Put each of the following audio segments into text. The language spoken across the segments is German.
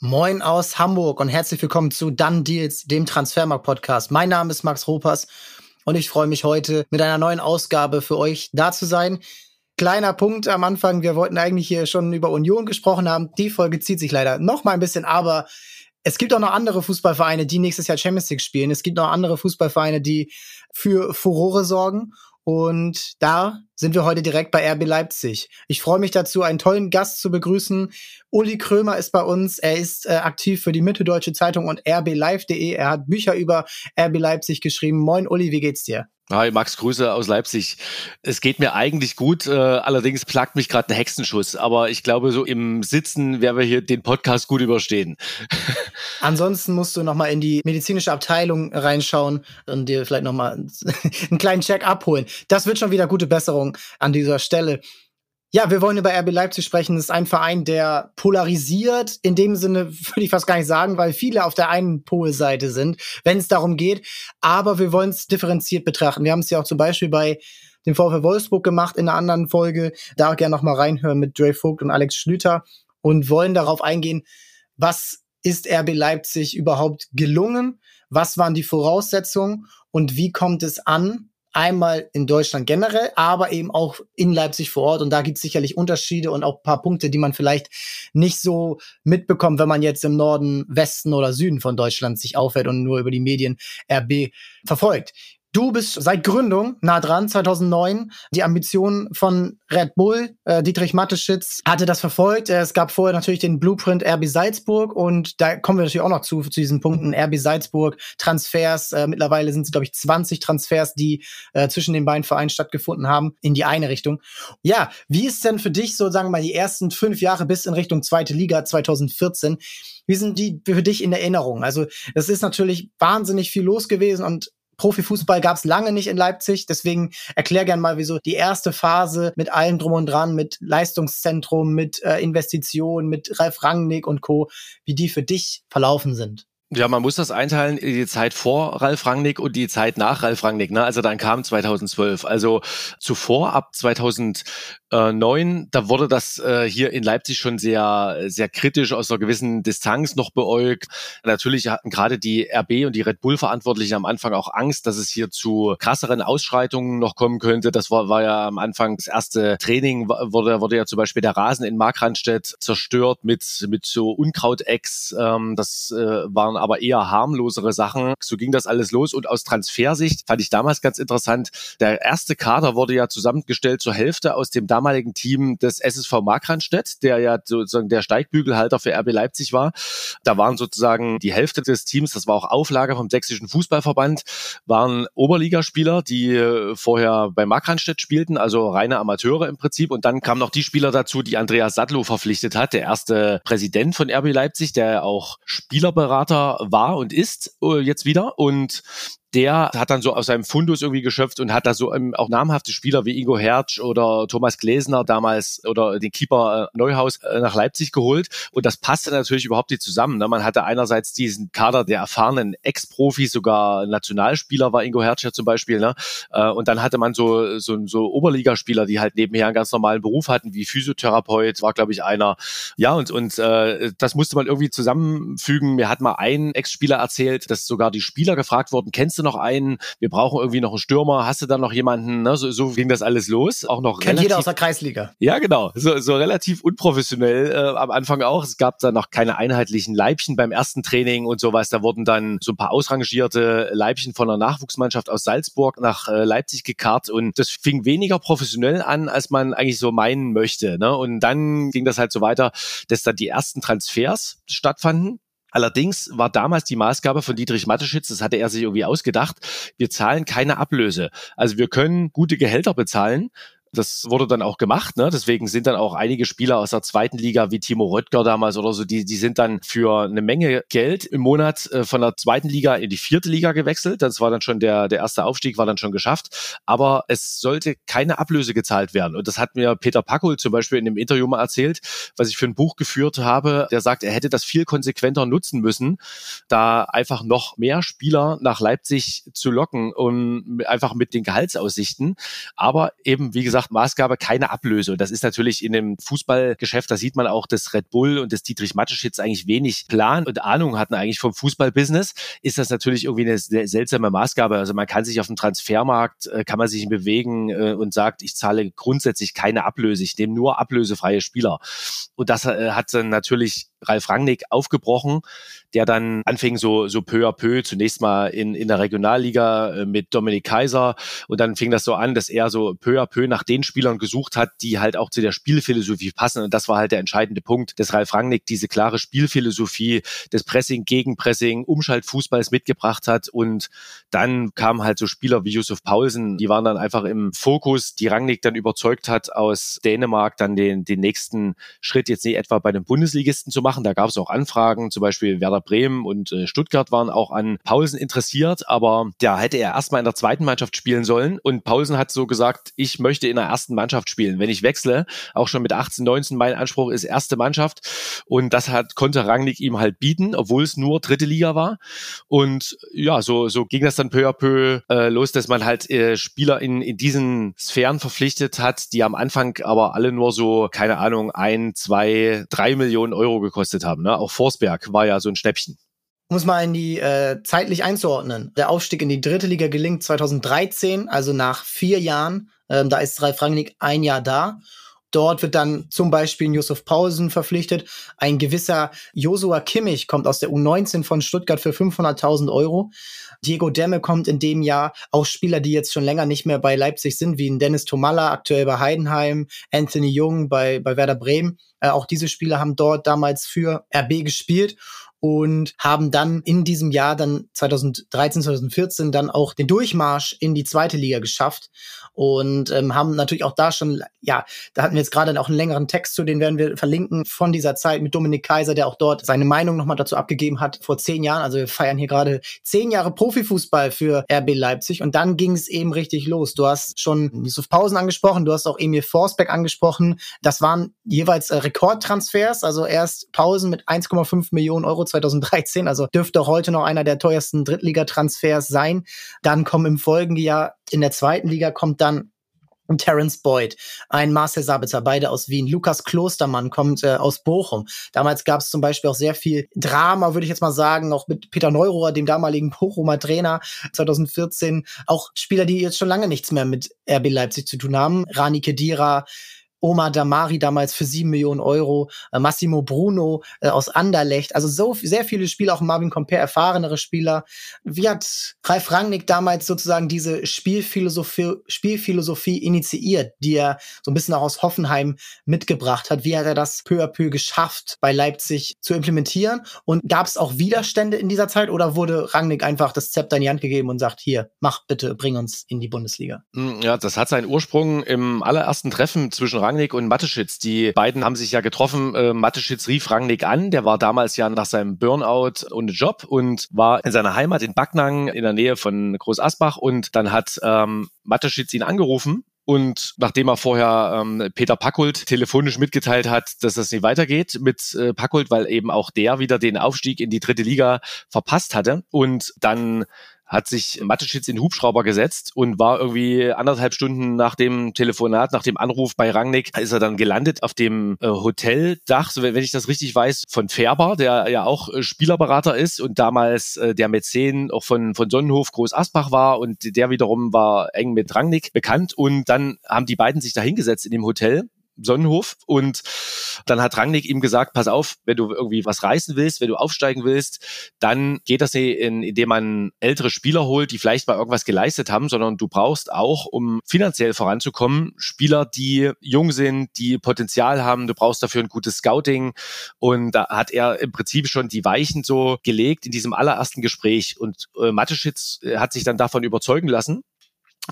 Moin aus Hamburg und herzlich willkommen zu Dann Deals, dem Transfermarkt-Podcast. Mein Name ist Max Ropers und ich freue mich heute mit einer neuen Ausgabe für euch da zu sein. Kleiner Punkt am Anfang, wir wollten eigentlich hier schon über Union gesprochen haben. Die Folge zieht sich leider noch mal ein bisschen, aber es gibt auch noch andere Fußballvereine, die nächstes Jahr Champions League spielen. Es gibt noch andere Fußballvereine, die für Furore sorgen. Und da sind wir heute direkt bei RB Leipzig. Ich freue mich dazu, einen tollen Gast zu begrüßen. Uli Krömer ist bei uns. Er ist äh, aktiv für die Mitteldeutsche Zeitung und rblive.de. Er hat Bücher über RB Leipzig geschrieben. Moin Uli, wie geht's dir? Hi Max, Grüße aus Leipzig. Es geht mir eigentlich gut, äh, allerdings plagt mich gerade ein Hexenschuss, aber ich glaube, so im Sitzen werden wir hier den Podcast gut überstehen. Ansonsten musst du nochmal in die medizinische Abteilung reinschauen und dir vielleicht nochmal einen kleinen Check abholen. Das wird schon wieder gute Besserung an dieser Stelle. Ja, wir wollen über RB Leipzig sprechen. Das ist ein Verein, der polarisiert. In dem Sinne würde ich fast gar nicht sagen, weil viele auf der einen Polseite sind, wenn es darum geht. Aber wir wollen es differenziert betrachten. Wir haben es ja auch zum Beispiel bei dem VfL Wolfsburg gemacht in einer anderen Folge. Da gerne noch mal reinhören mit Dre Vogt und Alex Schlüter und wollen darauf eingehen, was ist RB Leipzig überhaupt gelungen? Was waren die Voraussetzungen und wie kommt es an Einmal in Deutschland generell, aber eben auch in Leipzig vor Ort. Und da gibt es sicherlich Unterschiede und auch paar Punkte, die man vielleicht nicht so mitbekommt, wenn man jetzt im Norden, Westen oder Süden von Deutschland sich aufhält und nur über die Medien RB verfolgt. Du bist seit Gründung nah dran, 2009. Die Ambition von Red Bull, äh, Dietrich Mateschitz, hatte das verfolgt. Es gab vorher natürlich den Blueprint RB Salzburg und da kommen wir natürlich auch noch zu, zu diesen Punkten. RB Salzburg, Transfers, äh, mittlerweile sind es, glaube ich, 20 Transfers, die äh, zwischen den beiden Vereinen stattgefunden haben, in die eine Richtung. Ja, wie ist denn für dich so, sagen wir mal, die ersten fünf Jahre bis in Richtung zweite Liga 2014? Wie sind die für dich in Erinnerung? Also, das ist natürlich wahnsinnig viel los gewesen und Profifußball gab es lange nicht in Leipzig. Deswegen erklär gern mal, wieso die erste Phase mit allem drum und dran, mit Leistungszentrum, mit äh, Investitionen, mit Ralf Rangnick und Co., wie die für dich verlaufen sind. Ja, man muss das einteilen in die Zeit vor Ralf Rangnick und die Zeit nach Ralf Rangnick. Ne? Also dann kam 2012. Also zuvor, ab 2009, da wurde das äh, hier in Leipzig schon sehr, sehr kritisch aus einer gewissen Distanz noch beäugt. Natürlich hatten gerade die RB und die Red Bull Verantwortlichen am Anfang auch Angst, dass es hier zu krasseren Ausschreitungen noch kommen könnte. Das war, war ja am Anfang das erste Training, wurde, wurde ja zum Beispiel der Rasen in Markranstädt zerstört mit, mit so Unkrautecks. Ähm, das äh, waren aber eher harmlosere Sachen. So ging das alles los. Und aus Transfersicht fand ich damals ganz interessant, der erste Kader wurde ja zusammengestellt zur Hälfte aus dem damaligen Team des SSV Markranstädt, der ja sozusagen der Steigbügelhalter für RB Leipzig war. Da waren sozusagen die Hälfte des Teams, das war auch Auflage vom Sächsischen Fußballverband, waren Oberligaspieler, die äh, vorher bei Markranstädt spielten, also reine Amateure im Prinzip. Und dann kamen noch die Spieler dazu, die Andreas Sadlow verpflichtet hat, der erste Präsident von RB Leipzig, der auch Spielerberater war und ist äh, jetzt wieder. Und der hat dann so aus seinem Fundus irgendwie geschöpft und hat da so ähm, auch namhafte Spieler wie Ingo Hertz oder Thomas Gläsner damals oder den Keeper äh, Neuhaus äh, nach Leipzig geholt. Und das passte natürlich überhaupt nicht zusammen. Ne? Man hatte einerseits diesen Kader der erfahrenen Ex-Profis, sogar Nationalspieler war Ingo Hertz ja zum Beispiel. Ne? Äh, und dann hatte man so, so, so Oberligaspieler, die halt nebenher einen ganz normalen Beruf hatten, wie Physiotherapeut, war glaube ich einer. Ja, und, und äh, das musste man irgendwie zusammenfügen. Mir hat mal ein Ex-Spieler erzählt, dass sogar die Spieler gefragt wurden, kennst du noch einen? Wir brauchen irgendwie noch einen Stürmer. Hast du da noch jemanden? Ne? So, so ging das alles los. Auch noch Kennt relativ, jeder aus der Kreisliga. Ja, genau. So, so relativ unprofessionell äh, am Anfang auch. Es gab da noch keine einheitlichen Leibchen beim ersten Training und sowas. Da wurden dann so ein paar ausrangierte Leibchen von einer Nachwuchsmannschaft aus Salzburg nach äh, Leipzig gekarrt und das fing weniger professionell an, als man eigentlich so meinen möchte. Ne? Und dann ging das halt so weiter, dass dann die ersten Transfers stattfanden Allerdings war damals die Maßgabe von Dietrich Mateschitz, das hatte er sich irgendwie ausgedacht, wir zahlen keine Ablöse. Also wir können gute Gehälter bezahlen, das wurde dann auch gemacht, ne? Deswegen sind dann auch einige Spieler aus der zweiten Liga wie Timo Röttger damals oder so, die, die sind dann für eine Menge Geld im Monat äh, von der zweiten Liga in die vierte Liga gewechselt. Das war dann schon der, der erste Aufstieg, war dann schon geschafft. Aber es sollte keine Ablöse gezahlt werden. Und das hat mir Peter Packel zum Beispiel in dem Interview mal erzählt, was ich für ein Buch geführt habe. Der sagt, er hätte das viel konsequenter nutzen müssen, da einfach noch mehr Spieler nach Leipzig zu locken und einfach mit den Gehaltsaussichten. Aber eben, wie gesagt, gesagt, Maßgabe keine Ablöse. Und das ist natürlich in dem Fußballgeschäft, da sieht man auch, dass Red Bull und das Dietrich Mateschitz eigentlich wenig Plan und Ahnung hatten eigentlich vom Fußballbusiness, ist das natürlich irgendwie eine seltsame Maßgabe. Also man kann sich auf dem Transfermarkt, äh, kann man sich bewegen äh, und sagt, ich zahle grundsätzlich keine Ablöse, ich nehme nur ablösefreie Spieler. Und das äh, hat dann natürlich Ralf Rangnick aufgebrochen, der dann anfing so, so peu à peu, zunächst mal in, in der Regionalliga äh, mit Dominik Kaiser. Und dann fing das so an, dass er so peu à peu nach den Spielern gesucht hat, die halt auch zu der Spielphilosophie passen. Und das war halt der entscheidende Punkt, dass Ralf Rangnick diese klare Spielphilosophie des Pressing, Gegenpressing, Umschaltfußballs mitgebracht hat. Und dann kamen halt so Spieler wie Yusuf Paulsen, die waren dann einfach im Fokus, die Rangnick dann überzeugt hat, aus Dänemark dann den, den nächsten Schritt jetzt nicht etwa bei den Bundesligisten zu machen, machen. Da gab es auch Anfragen, zum Beispiel Werder Bremen und äh, Stuttgart waren auch an Paulsen interessiert, aber da hätte er erstmal in der zweiten Mannschaft spielen sollen. Und Paulsen hat so gesagt, ich möchte in der ersten Mannschaft spielen. Wenn ich wechsle, auch schon mit 18, 19, mein Anspruch ist erste Mannschaft. Und das hat, konnte Rangnick ihm halt bieten, obwohl es nur dritte Liga war. Und ja, so, so ging das dann peu à peu äh, los, dass man halt äh, Spieler in, in diesen Sphären verpflichtet hat, die am Anfang aber alle nur so, keine Ahnung, ein, zwei, drei Millionen Euro gekostet gekostet haben. Ne? Auch Forsberg war ja so ein Schnäppchen. Es mal in die äh, zeitlich einzuordnen. Der Aufstieg in die dritte Liga gelingt 2013, also nach vier Jahren. Ähm, da ist Ralf Rangnick ein Jahr da. Dort wird dann zum Beispiel Josef Pausen verpflichtet. Ein gewisser Josua Kimmich kommt aus der U19 von Stuttgart für 500.000 Euro. Diego Demme kommt in dem Jahr. Auch Spieler, die jetzt schon länger nicht mehr bei Leipzig sind, wie Dennis Tomalla, aktuell bei Heidenheim, Anthony Jung bei, bei Werder Bremen. Äh, auch diese Spieler haben dort damals für RB gespielt und haben dann in diesem Jahr dann 2013, 2014 dann auch den Durchmarsch in die zweite Liga geschafft und ähm, haben natürlich auch da schon, ja, da hatten wir jetzt gerade auch einen längeren Text zu, den werden wir verlinken von dieser Zeit mit Dominik Kaiser, der auch dort seine Meinung nochmal dazu abgegeben hat vor zehn Jahren. Also wir feiern hier gerade zehn Jahre Profifußball für RB Leipzig und dann ging es eben richtig los. Du hast schon Yusuf Pausen angesprochen, du hast auch Emil Forsbeck angesprochen. Das waren jeweils äh, Rekordtransfers, also erst Pausen mit 1,5 Millionen Euro 2013, also dürfte auch heute noch einer der teuersten Drittligatransfers sein. Dann kommen im Folgejahr in der zweiten Liga kommt dann Terence Boyd, ein Marcel Sabitzer, beide aus Wien. Lukas Klostermann kommt äh, aus Bochum. Damals gab es zum Beispiel auch sehr viel Drama, würde ich jetzt mal sagen, auch mit Peter Neurohrer, dem damaligen Bochumer Trainer 2014. Auch Spieler, die jetzt schon lange nichts mehr mit RB Leipzig zu tun haben. Rani Kedira, Oma Damari damals für sieben Millionen Euro, äh, Massimo Bruno äh, aus Anderlecht, also so sehr viele Spieler, auch Marvin Comper, erfahrenere Spieler. Wie hat Ralf Rangnick damals sozusagen diese Spielphilosophie, Spielphilosophie initiiert, die er so ein bisschen auch aus Hoffenheim mitgebracht hat? Wie hat er das peu à peu geschafft, bei Leipzig zu implementieren? Und gab es auch Widerstände in dieser Zeit oder wurde Rangnick einfach das Zepter in die Hand gegeben und sagt, hier, mach bitte, bring uns in die Bundesliga? Hm, ja, das hat seinen Ursprung im allerersten Treffen zwischen und Mateschitz. Die beiden haben sich ja getroffen. Äh, Mateschitz rief Rangnick an. Der war damals ja nach seinem Burnout ohne Job und war in seiner Heimat in Backnang in der Nähe von Groß Asbach. Und dann hat ähm, Mateschitz ihn angerufen und nachdem er vorher ähm, Peter Packult telefonisch mitgeteilt hat, dass das nicht weitergeht mit äh, Packult, weil eben auch der wieder den Aufstieg in die dritte Liga verpasst hatte und dann hat sich Mateschitz in den Hubschrauber gesetzt und war irgendwie anderthalb Stunden nach dem Telefonat, nach dem Anruf bei Rangnick, ist er dann gelandet auf dem äh, Hoteldach, wenn ich das richtig weiß, von Färber, der ja auch äh, Spielerberater ist und damals äh, der Mäzen auch von, von Sonnenhof Groß Asbach war und der wiederum war eng mit Rangnick bekannt. Und dann haben die beiden sich da hingesetzt in dem Hotel Sonnenhof. Und dann hat Rangnick ihm gesagt, pass auf, wenn du irgendwie was reißen willst, wenn du aufsteigen willst, dann geht das nicht, in, indem man ältere Spieler holt, die vielleicht mal irgendwas geleistet haben, sondern du brauchst auch, um finanziell voranzukommen, Spieler, die jung sind, die Potenzial haben. Du brauchst dafür ein gutes Scouting. Und da hat er im Prinzip schon die Weichen so gelegt in diesem allerersten Gespräch. Und äh, Mateschitz äh, hat sich dann davon überzeugen lassen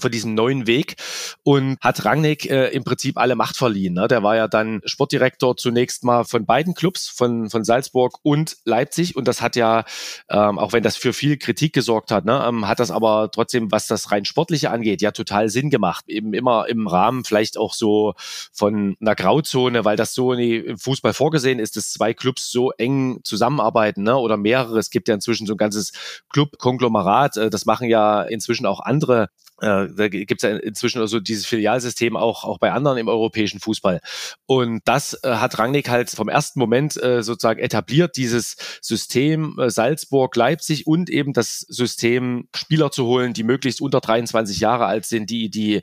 von diesem neuen Weg und hat Rangnick äh, im Prinzip alle Macht verliehen. Ne? Der war ja dann Sportdirektor zunächst mal von beiden Clubs, von, von Salzburg und Leipzig und das hat ja, ähm, auch wenn das für viel Kritik gesorgt hat, ne, ähm, hat das aber trotzdem, was das rein Sportliche angeht, ja total Sinn gemacht. Eben immer im Rahmen vielleicht auch so von einer Grauzone, weil das so im Fußball vorgesehen ist, dass zwei Clubs so eng zusammenarbeiten ne? oder mehrere. Es gibt ja inzwischen so ein ganzes Club-Konglomerat. Äh, das machen ja inzwischen auch andere äh, da, gibt es ja inzwischen also dieses Filialsystem auch, auch bei anderen im europäischen Fußball. Und das äh, hat Rangnick halt vom ersten Moment äh, sozusagen etabliert, dieses System äh, Salzburg, Leipzig und eben das System Spieler zu holen, die möglichst unter 23 Jahre alt sind, die, die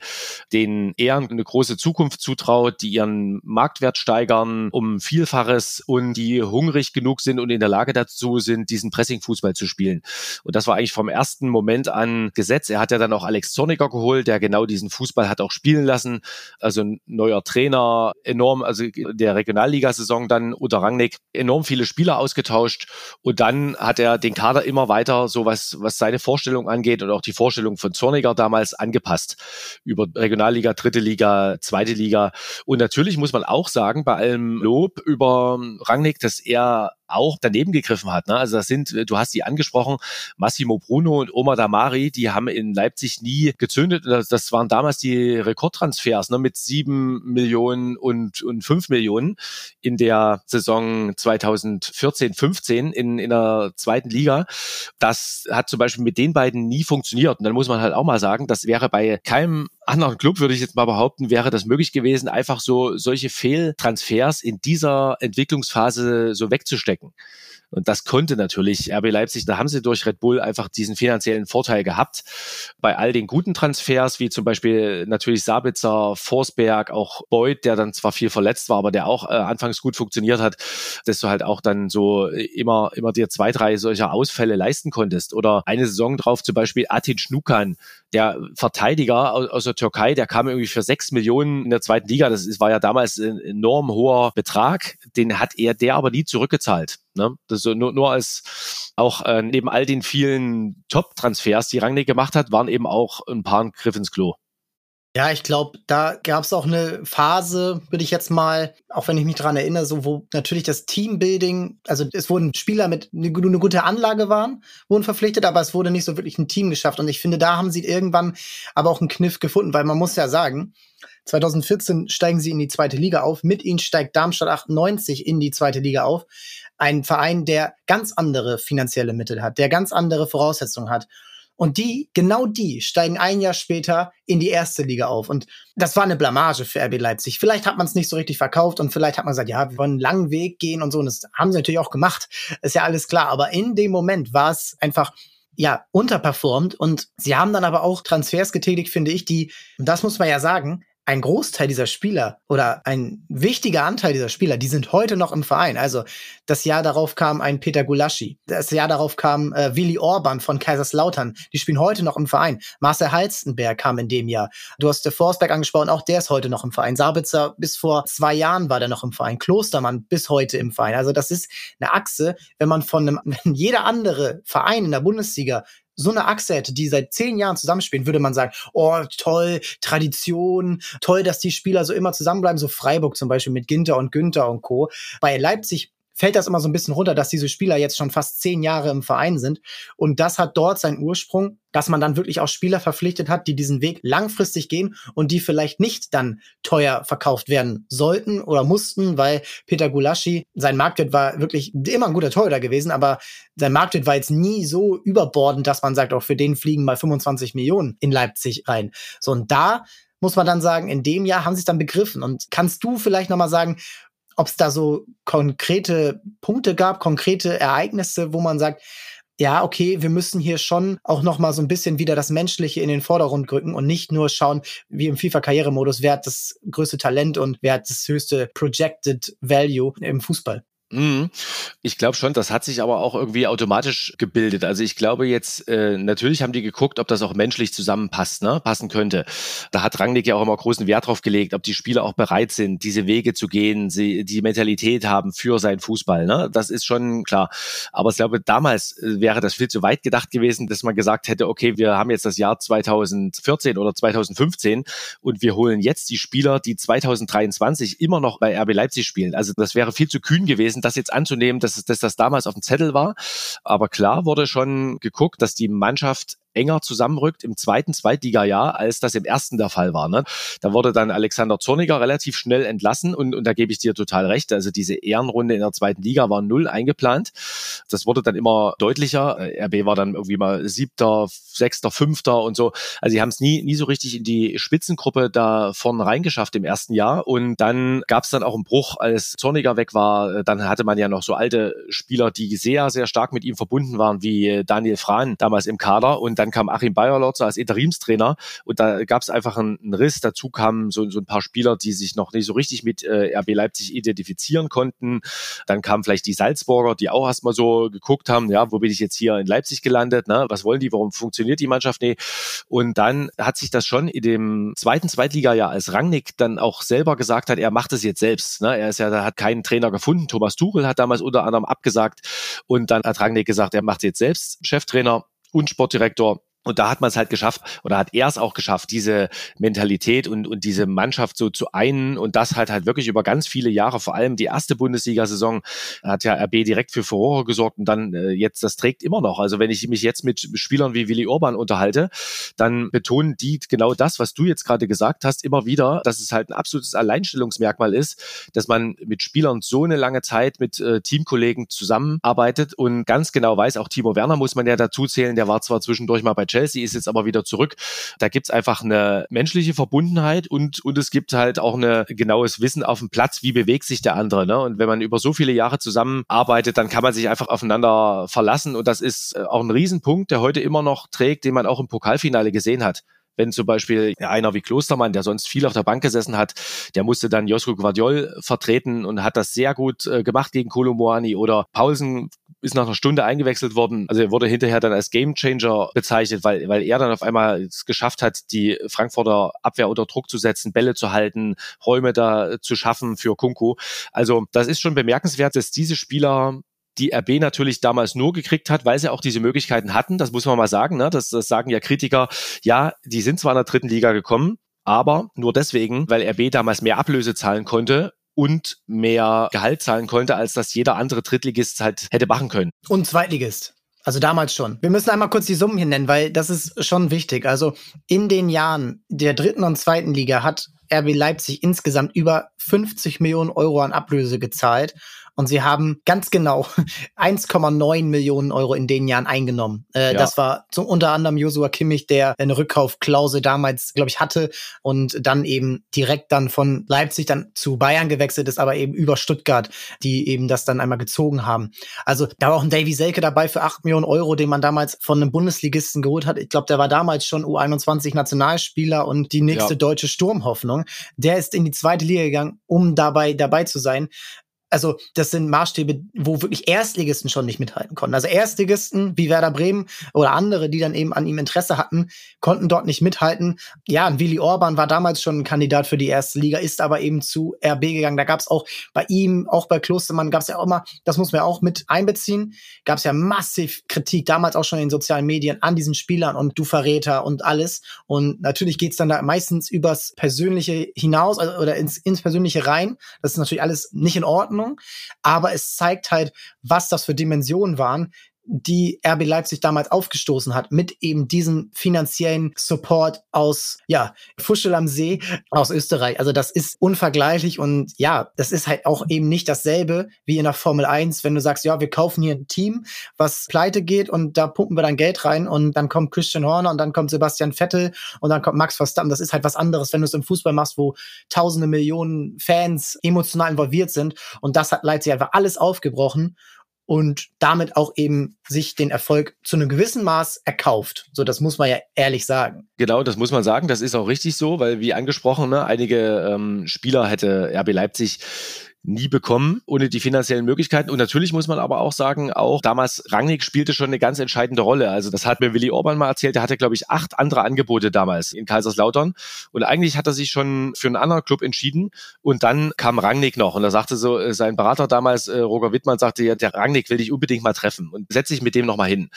den Ehren eine große Zukunft zutraut, die ihren Marktwert steigern um Vielfaches und die hungrig genug sind und in der Lage dazu sind, diesen Pressing-Fußball zu spielen. Und das war eigentlich vom ersten Moment an Gesetz. Er hat ja dann auch Alex Zorniger geholt, der genau diesen Fußball hat auch spielen lassen. Also ein neuer Trainer, enorm, also der Regionalligasaison dann unter Rangnick, enorm viele Spieler ausgetauscht. Und dann hat er den Kader immer weiter, so was, was seine Vorstellung angeht und auch die Vorstellung von Zorniger damals angepasst. Über Regionalliga, dritte Liga, zweite Liga. Und natürlich muss man auch sagen, bei allem Lob über Rangnick, dass er auch daneben gegriffen hat. Ne? Also das sind, du hast die angesprochen, Massimo Bruno und Omar Damari, die haben in Leipzig nie gezündet. Das waren damals die Rekordtransfers ne? mit sieben Millionen und, und fünf Millionen in der Saison 2014, 15 in, in der zweiten Liga. Das hat zum Beispiel mit den beiden nie funktioniert. Und dann muss man halt auch mal sagen, das wäre bei keinem anderen Club, würde ich jetzt mal behaupten, wäre das möglich gewesen, einfach so solche Fehltransfers in dieser Entwicklungsphase so wegzustecken. Und das konnte natürlich RB Leipzig, da haben sie durch Red Bull einfach diesen finanziellen Vorteil gehabt. Bei all den guten Transfers, wie zum Beispiel natürlich Sabitzer, Forsberg, auch Beuth, der dann zwar viel verletzt war, aber der auch äh, anfangs gut funktioniert hat, dass du halt auch dann so immer, immer dir zwei, drei solcher Ausfälle leisten konntest. Oder eine Saison drauf zum Beispiel Atin Schnukan, der Verteidiger aus, aus der Türkei, der kam irgendwie für sechs Millionen in der zweiten Liga. Das war ja damals ein enorm hoher Betrag. Den hat er der aber nie zurückgezahlt. Ne? Das so nur, nur als auch äh, neben all den vielen Top-Transfers, die Rangnick gemacht hat, waren eben auch ein paar Griff ins Klo. Ja, ich glaube, da gab es auch eine Phase, würde ich jetzt mal, auch wenn ich mich dran erinnere, so wo natürlich das Teambuilding, also es wurden Spieler mit eine, eine gute Anlage waren, wurden verpflichtet, aber es wurde nicht so wirklich ein Team geschafft. Und ich finde, da haben sie irgendwann aber auch einen Kniff gefunden, weil man muss ja sagen, 2014 steigen sie in die zweite Liga auf. Mit ihnen steigt Darmstadt 98 in die zweite Liga auf. Ein Verein, der ganz andere finanzielle Mittel hat, der ganz andere Voraussetzungen hat. Und die, genau die, steigen ein Jahr später in die erste Liga auf. Und das war eine Blamage für RB Leipzig. Vielleicht hat man es nicht so richtig verkauft und vielleicht hat man gesagt, ja, wir wollen einen langen Weg gehen und so. Und das haben sie natürlich auch gemacht. Ist ja alles klar. Aber in dem Moment war es einfach ja, unterperformt und sie haben dann aber auch Transfers getätigt, finde ich, die, und das muss man ja sagen, ein Großteil dieser Spieler oder ein wichtiger Anteil dieser Spieler, die sind heute noch im Verein. Also das Jahr darauf kam ein Peter Gulaschi, das Jahr darauf kam äh, Willi Orban von Kaiserslautern, die spielen heute noch im Verein. Marcel Halstenberg kam in dem Jahr. Du hast der Forsberg angesprochen, auch der ist heute noch im Verein. Sabitzer bis vor zwei Jahren war der noch im Verein. Klostermann bis heute im Verein. Also das ist eine Achse, wenn man von einem, wenn jeder andere Verein in der Bundesliga so eine Achse hätte, die seit zehn Jahren zusammenspielen, würde man sagen, oh, toll, Tradition, toll, dass die Spieler so immer zusammenbleiben, so Freiburg zum Beispiel mit Ginter und Günther und Co. Bei Leipzig fällt das immer so ein bisschen runter, dass diese Spieler jetzt schon fast zehn Jahre im Verein sind. Und das hat dort seinen Ursprung, dass man dann wirklich auch Spieler verpflichtet hat, die diesen Weg langfristig gehen und die vielleicht nicht dann teuer verkauft werden sollten oder mussten, weil Peter Gulaschi, sein Marktwert war wirklich immer ein guter Torhüter gewesen, aber sein Marktwert war jetzt nie so überbordend, dass man sagt, auch für den fliegen mal 25 Millionen in Leipzig rein. So, und da muss man dann sagen, in dem Jahr haben sie es dann begriffen. Und kannst du vielleicht nochmal sagen, ob es da so konkrete Punkte gab, konkrete Ereignisse, wo man sagt, ja, okay, wir müssen hier schon auch noch mal so ein bisschen wieder das Menschliche in den Vordergrund rücken und nicht nur schauen, wie im FIFA-Karrieremodus, wer hat das größte Talent und wer hat das höchste Projected Value im Fußball. Mhm. Ich glaube schon, das hat sich aber auch irgendwie automatisch gebildet. Also ich glaube jetzt, äh, natürlich haben die geguckt, ob das auch menschlich zusammenpasst, ne? passen könnte. Da hat Rangnick ja auch immer großen Wert drauf gelegt, ob die Spieler auch bereit sind, diese Wege zu gehen, sie die Mentalität haben für seinen Fußball. Ne? Das ist schon klar. Aber ich glaube, damals äh, wäre das viel zu weit gedacht gewesen, dass man gesagt hätte, okay, wir haben jetzt das Jahr 2014 oder 2015 und wir holen jetzt die Spieler, die 2023 immer noch bei RB Leipzig spielen. Also das wäre viel zu kühn gewesen gewesen, das jetzt anzunehmen, dass, dass das damals auf dem Zettel war. Aber klar wurde schon geguckt, dass die Mannschaft enger zusammenrückt im zweiten Zweitliga-Jahr, als das im ersten der Fall war. Ne? Da wurde dann Alexander Zorniger relativ schnell entlassen und, und da gebe ich dir total recht. Also diese Ehrenrunde in der zweiten Liga war null eingeplant. Das wurde dann immer deutlicher. RB war dann irgendwie mal siebter, sechster, fünfter und so. Also sie haben es nie, nie so richtig in die Spitzengruppe da vorne reingeschafft im ersten Jahr. Und dann gab es dann auch einen Bruch, als Zorniger weg war. Dann hatte man ja noch so alte Spieler, die sehr, sehr stark mit ihm verbunden waren, wie Daniel Frahn damals im Kader. Und dann kam Achim Bayerlotzer als Interimstrainer und da gab es einfach einen, einen, Riss. Dazu kamen so, so ein paar Spieler, die sich noch nicht so richtig mit äh, RB Leipzig identifizieren konnten. Dann kamen vielleicht die Salzburger, die auch erstmal so geguckt haben, ja, wo bin ich jetzt hier in Leipzig gelandet? Ne? Was wollen die? Warum funktioniert die Mannschaft? Nee. Und dann hat sich das schon in dem zweiten Zweitliga-Jahr, als Rangnick dann auch selber gesagt hat, er macht es jetzt selbst. Ne? Er ist ja, da hat keinen Trainer gefunden. Thomas Tuchel hat damals unter anderem abgesagt und dann hat Rangnick gesagt, er macht jetzt selbst Cheftrainer und Sportdirektor und da hat man es halt geschafft, oder hat er es auch geschafft, diese Mentalität und, und diese Mannschaft so zu einen. Und das halt halt wirklich über ganz viele Jahre, vor allem die erste Bundesliga-Saison hat ja RB direkt für Furore gesorgt und dann äh, jetzt, das trägt immer noch. Also wenn ich mich jetzt mit Spielern wie Willi Orban unterhalte, dann betonen die genau das, was du jetzt gerade gesagt hast, immer wieder, dass es halt ein absolutes Alleinstellungsmerkmal ist, dass man mit Spielern so eine lange Zeit mit äh, Teamkollegen zusammenarbeitet. Und ganz genau weiß, auch Timo Werner muss man ja dazu zählen, der war zwar zwischendurch mal bei Chelsea, ist jetzt aber wieder zurück. Da gibt's einfach eine menschliche Verbundenheit und, und es gibt halt auch ein genaues Wissen auf dem Platz, wie bewegt sich der andere. Ne? Und wenn man über so viele Jahre zusammenarbeitet, dann kann man sich einfach aufeinander verlassen. Und das ist äh, auch ein Riesenpunkt, der heute immer noch trägt, den man auch im Pokalfinale gesehen hat wenn zum Beispiel einer wie Klostermann, der sonst viel auf der Bank gesessen hat, der musste dann Josko Guardiol vertreten und hat das sehr gut äh, gemacht gegen Kolomoani oder Paulsen ist nach einer Stunde eingewechselt worden. Also er wurde hinterher dann als Gamechanger bezeichnet, weil, weil er dann auf einmal es geschafft hat, die Frankfurter Abwehr unter Druck zu setzen, Bälle zu halten, Räume da zu schaffen für Kunku. Also das ist schon bemerkenswert, dass diese Spieler die RB natürlich damals nur gekriegt hat, weil sie auch diese Möglichkeiten hatten. Das muss man mal sagen. Ne? Das, das sagen ja Kritiker. Ja, die sind zwar in der dritten Liga gekommen, aber nur deswegen, weil RB damals mehr Ablöse zahlen konnte und mehr Gehalt zahlen konnte, als das jeder andere Drittligist halt hätte machen können. Und Zweitligist. Also damals schon. Wir müssen einmal kurz die Summen hier nennen, weil das ist schon wichtig. Also in den Jahren der dritten und zweiten Liga hat RB Leipzig insgesamt über 50 Millionen Euro an Ablöse gezahlt und sie haben ganz genau 1,9 Millionen Euro in den Jahren eingenommen. Äh, ja. Das war zum, unter anderem Joshua Kimmich, der eine Rückkaufklausel damals, glaube ich, hatte und dann eben direkt dann von Leipzig dann zu Bayern gewechselt ist, aber eben über Stuttgart, die eben das dann einmal gezogen haben. Also da war auch ein Davy Selke dabei für 8 Millionen Euro, den man damals von einem Bundesligisten geholt hat. Ich glaube, der war damals schon U21 Nationalspieler und die nächste ja. deutsche Sturmhoffnung. Der ist in die zweite Liga gegangen, um dabei dabei zu sein also das sind Maßstäbe, wo wirklich Erstligisten schon nicht mithalten konnten. Also Erstligisten wie Werder Bremen oder andere, die dann eben an ihm Interesse hatten, konnten dort nicht mithalten. Ja, und Willi Orban war damals schon ein Kandidat für die erste Liga, ist aber eben zu RB gegangen. Da gab es auch bei ihm, auch bei Klostermann, gab es ja auch immer, das muss man ja auch mit einbeziehen, gab es ja massiv Kritik, damals auch schon in den sozialen Medien an diesen Spielern und du Verräter und alles. Und natürlich geht's dann da meistens übers Persönliche hinaus also, oder ins, ins Persönliche rein. Das ist natürlich alles nicht in Ordnung. Ordnung, aber es zeigt halt, was das für Dimensionen waren, die RB Leipzig damals aufgestoßen hat, mit eben diesem finanziellen Support aus, ja, Fuschel am See aus Österreich. Also das ist unvergleichlich und ja, das ist halt auch eben nicht dasselbe wie in der Formel 1, wenn du sagst, ja, wir kaufen hier ein Team, was pleite geht und da pumpen wir dann Geld rein und dann kommt Christian Horner und dann kommt Sebastian Vettel und dann kommt Max Verstappen. Das ist halt was anderes, wenn du es im Fußball machst, wo tausende Millionen Fans emotional involviert sind und das hat Leipzig einfach alles aufgebrochen und damit auch eben sich den Erfolg zu einem gewissen Maß erkauft. So, das muss man ja ehrlich sagen. Genau, das muss man sagen. Das ist auch richtig so, weil wie angesprochen, ne, einige ähm, Spieler hätte RB Leipzig nie bekommen, ohne die finanziellen Möglichkeiten. Und natürlich muss man aber auch sagen, auch damals Rangnick spielte schon eine ganz entscheidende Rolle. Also das hat mir Willi Orban mal erzählt, der hatte, glaube ich, acht andere Angebote damals in Kaiserslautern. Und eigentlich hat er sich schon für einen anderen Club entschieden. Und dann kam Rangnick noch. Und da sagte so äh, sein Berater damals, äh, Roger Wittmann, sagte, ja, der Rangnick will dich unbedingt mal treffen und setz dich mit dem nochmal hin.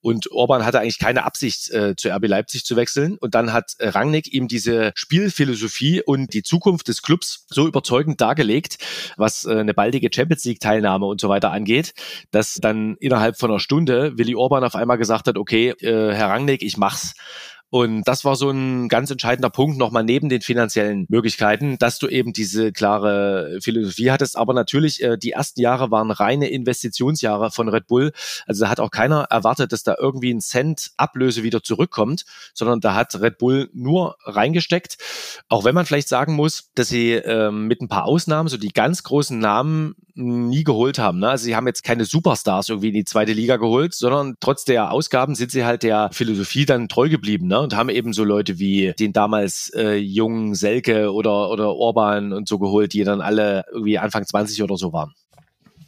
Und Orban hatte eigentlich keine Absicht, äh, zu RB Leipzig zu wechseln. Und dann hat Rangnick ihm diese Spielphilosophie und die Zukunft des Clubs so überzeugend dargelegt, was äh, eine baldige Champions League Teilnahme und so weiter angeht, dass dann innerhalb von einer Stunde Willi Orban auf einmal gesagt hat, okay, äh, Herr Rangnick, ich mach's. Und das war so ein ganz entscheidender Punkt nochmal neben den finanziellen Möglichkeiten, dass du eben diese klare Philosophie hattest. Aber natürlich, äh, die ersten Jahre waren reine Investitionsjahre von Red Bull. Also da hat auch keiner erwartet, dass da irgendwie ein Cent Ablöse wieder zurückkommt, sondern da hat Red Bull nur reingesteckt. Auch wenn man vielleicht sagen muss, dass sie äh, mit ein paar Ausnahmen so die ganz großen Namen nie geholt haben. Ne? Also sie haben jetzt keine Superstars irgendwie in die zweite Liga geholt, sondern trotz der Ausgaben sind sie halt der Philosophie dann treu geblieben ne? Und haben eben so Leute wie den damals äh, jungen Selke oder, oder Orban und so geholt, die dann alle irgendwie Anfang 20 oder so waren.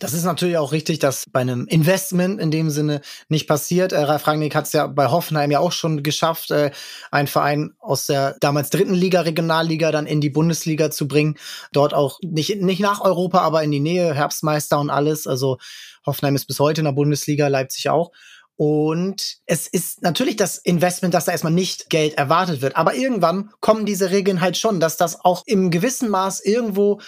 Das ist natürlich auch richtig, dass bei einem Investment in dem Sinne nicht passiert. Äh, Ralf Rangnick hat es ja bei Hoffenheim ja auch schon geschafft, äh, einen Verein aus der damals dritten Liga, Regionalliga, dann in die Bundesliga zu bringen. Dort auch nicht, nicht nach Europa, aber in die Nähe, Herbstmeister und alles. Also Hoffenheim ist bis heute in der Bundesliga, Leipzig auch. Und es ist natürlich das Investment, dass da erstmal nicht Geld erwartet wird. Aber irgendwann kommen diese Regeln halt schon, dass das auch im gewissen Maß irgendwo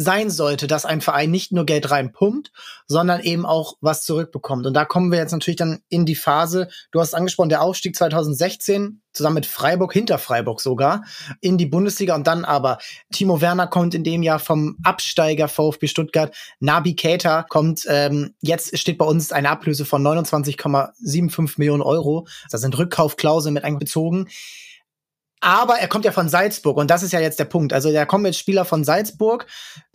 sein sollte, dass ein Verein nicht nur Geld reinpumpt, sondern eben auch was zurückbekommt. Und da kommen wir jetzt natürlich dann in die Phase, du hast angesprochen, der Aufstieg 2016 zusammen mit Freiburg, hinter Freiburg sogar, in die Bundesliga und dann aber Timo Werner kommt in dem Jahr vom Absteiger VfB Stuttgart, Nabi Keita kommt, ähm, jetzt steht bei uns eine Ablöse von 29,75 Millionen Euro, da sind Rückkaufklauseln mit einbezogen. Aber er kommt ja von Salzburg und das ist ja jetzt der Punkt. Also da kommen jetzt Spieler von Salzburg,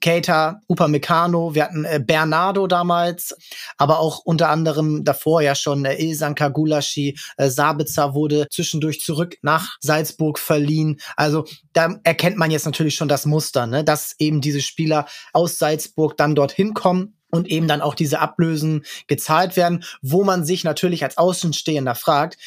Keita, Upamecano, wir hatten äh, Bernardo damals, aber auch unter anderem davor ja schon äh, Ilsan Kagulashi, äh, Sabitzer wurde zwischendurch zurück nach Salzburg verliehen. Also da erkennt man jetzt natürlich schon das Muster, ne? dass eben diese Spieler aus Salzburg dann dorthin kommen und eben dann auch diese Ablösen gezahlt werden, wo man sich natürlich als Außenstehender fragt,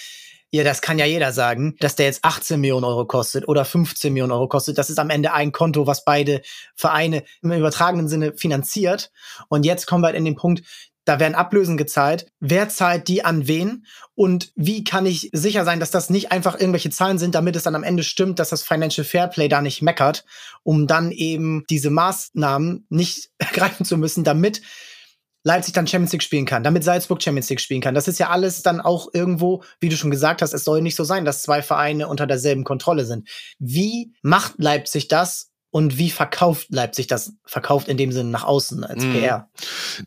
ja, das kann ja jeder sagen, dass der jetzt 18 Millionen Euro kostet oder 15 Millionen Euro kostet. Das ist am Ende ein Konto, was beide Vereine im übertragenen Sinne finanziert. Und jetzt kommen wir halt in den Punkt, da werden Ablösen gezahlt. Wer zahlt die an wen? Und wie kann ich sicher sein, dass das nicht einfach irgendwelche Zahlen sind, damit es dann am Ende stimmt, dass das Financial Fairplay da nicht meckert, um dann eben diese Maßnahmen nicht ergreifen zu müssen, damit Leipzig dann Champions League spielen kann, damit Salzburg Champions League spielen kann. Das ist ja alles dann auch irgendwo, wie du schon gesagt hast, es soll nicht so sein, dass zwei Vereine unter derselben Kontrolle sind. Wie macht Leipzig das und wie verkauft Leipzig das? Verkauft in dem Sinne nach außen als mhm. PR?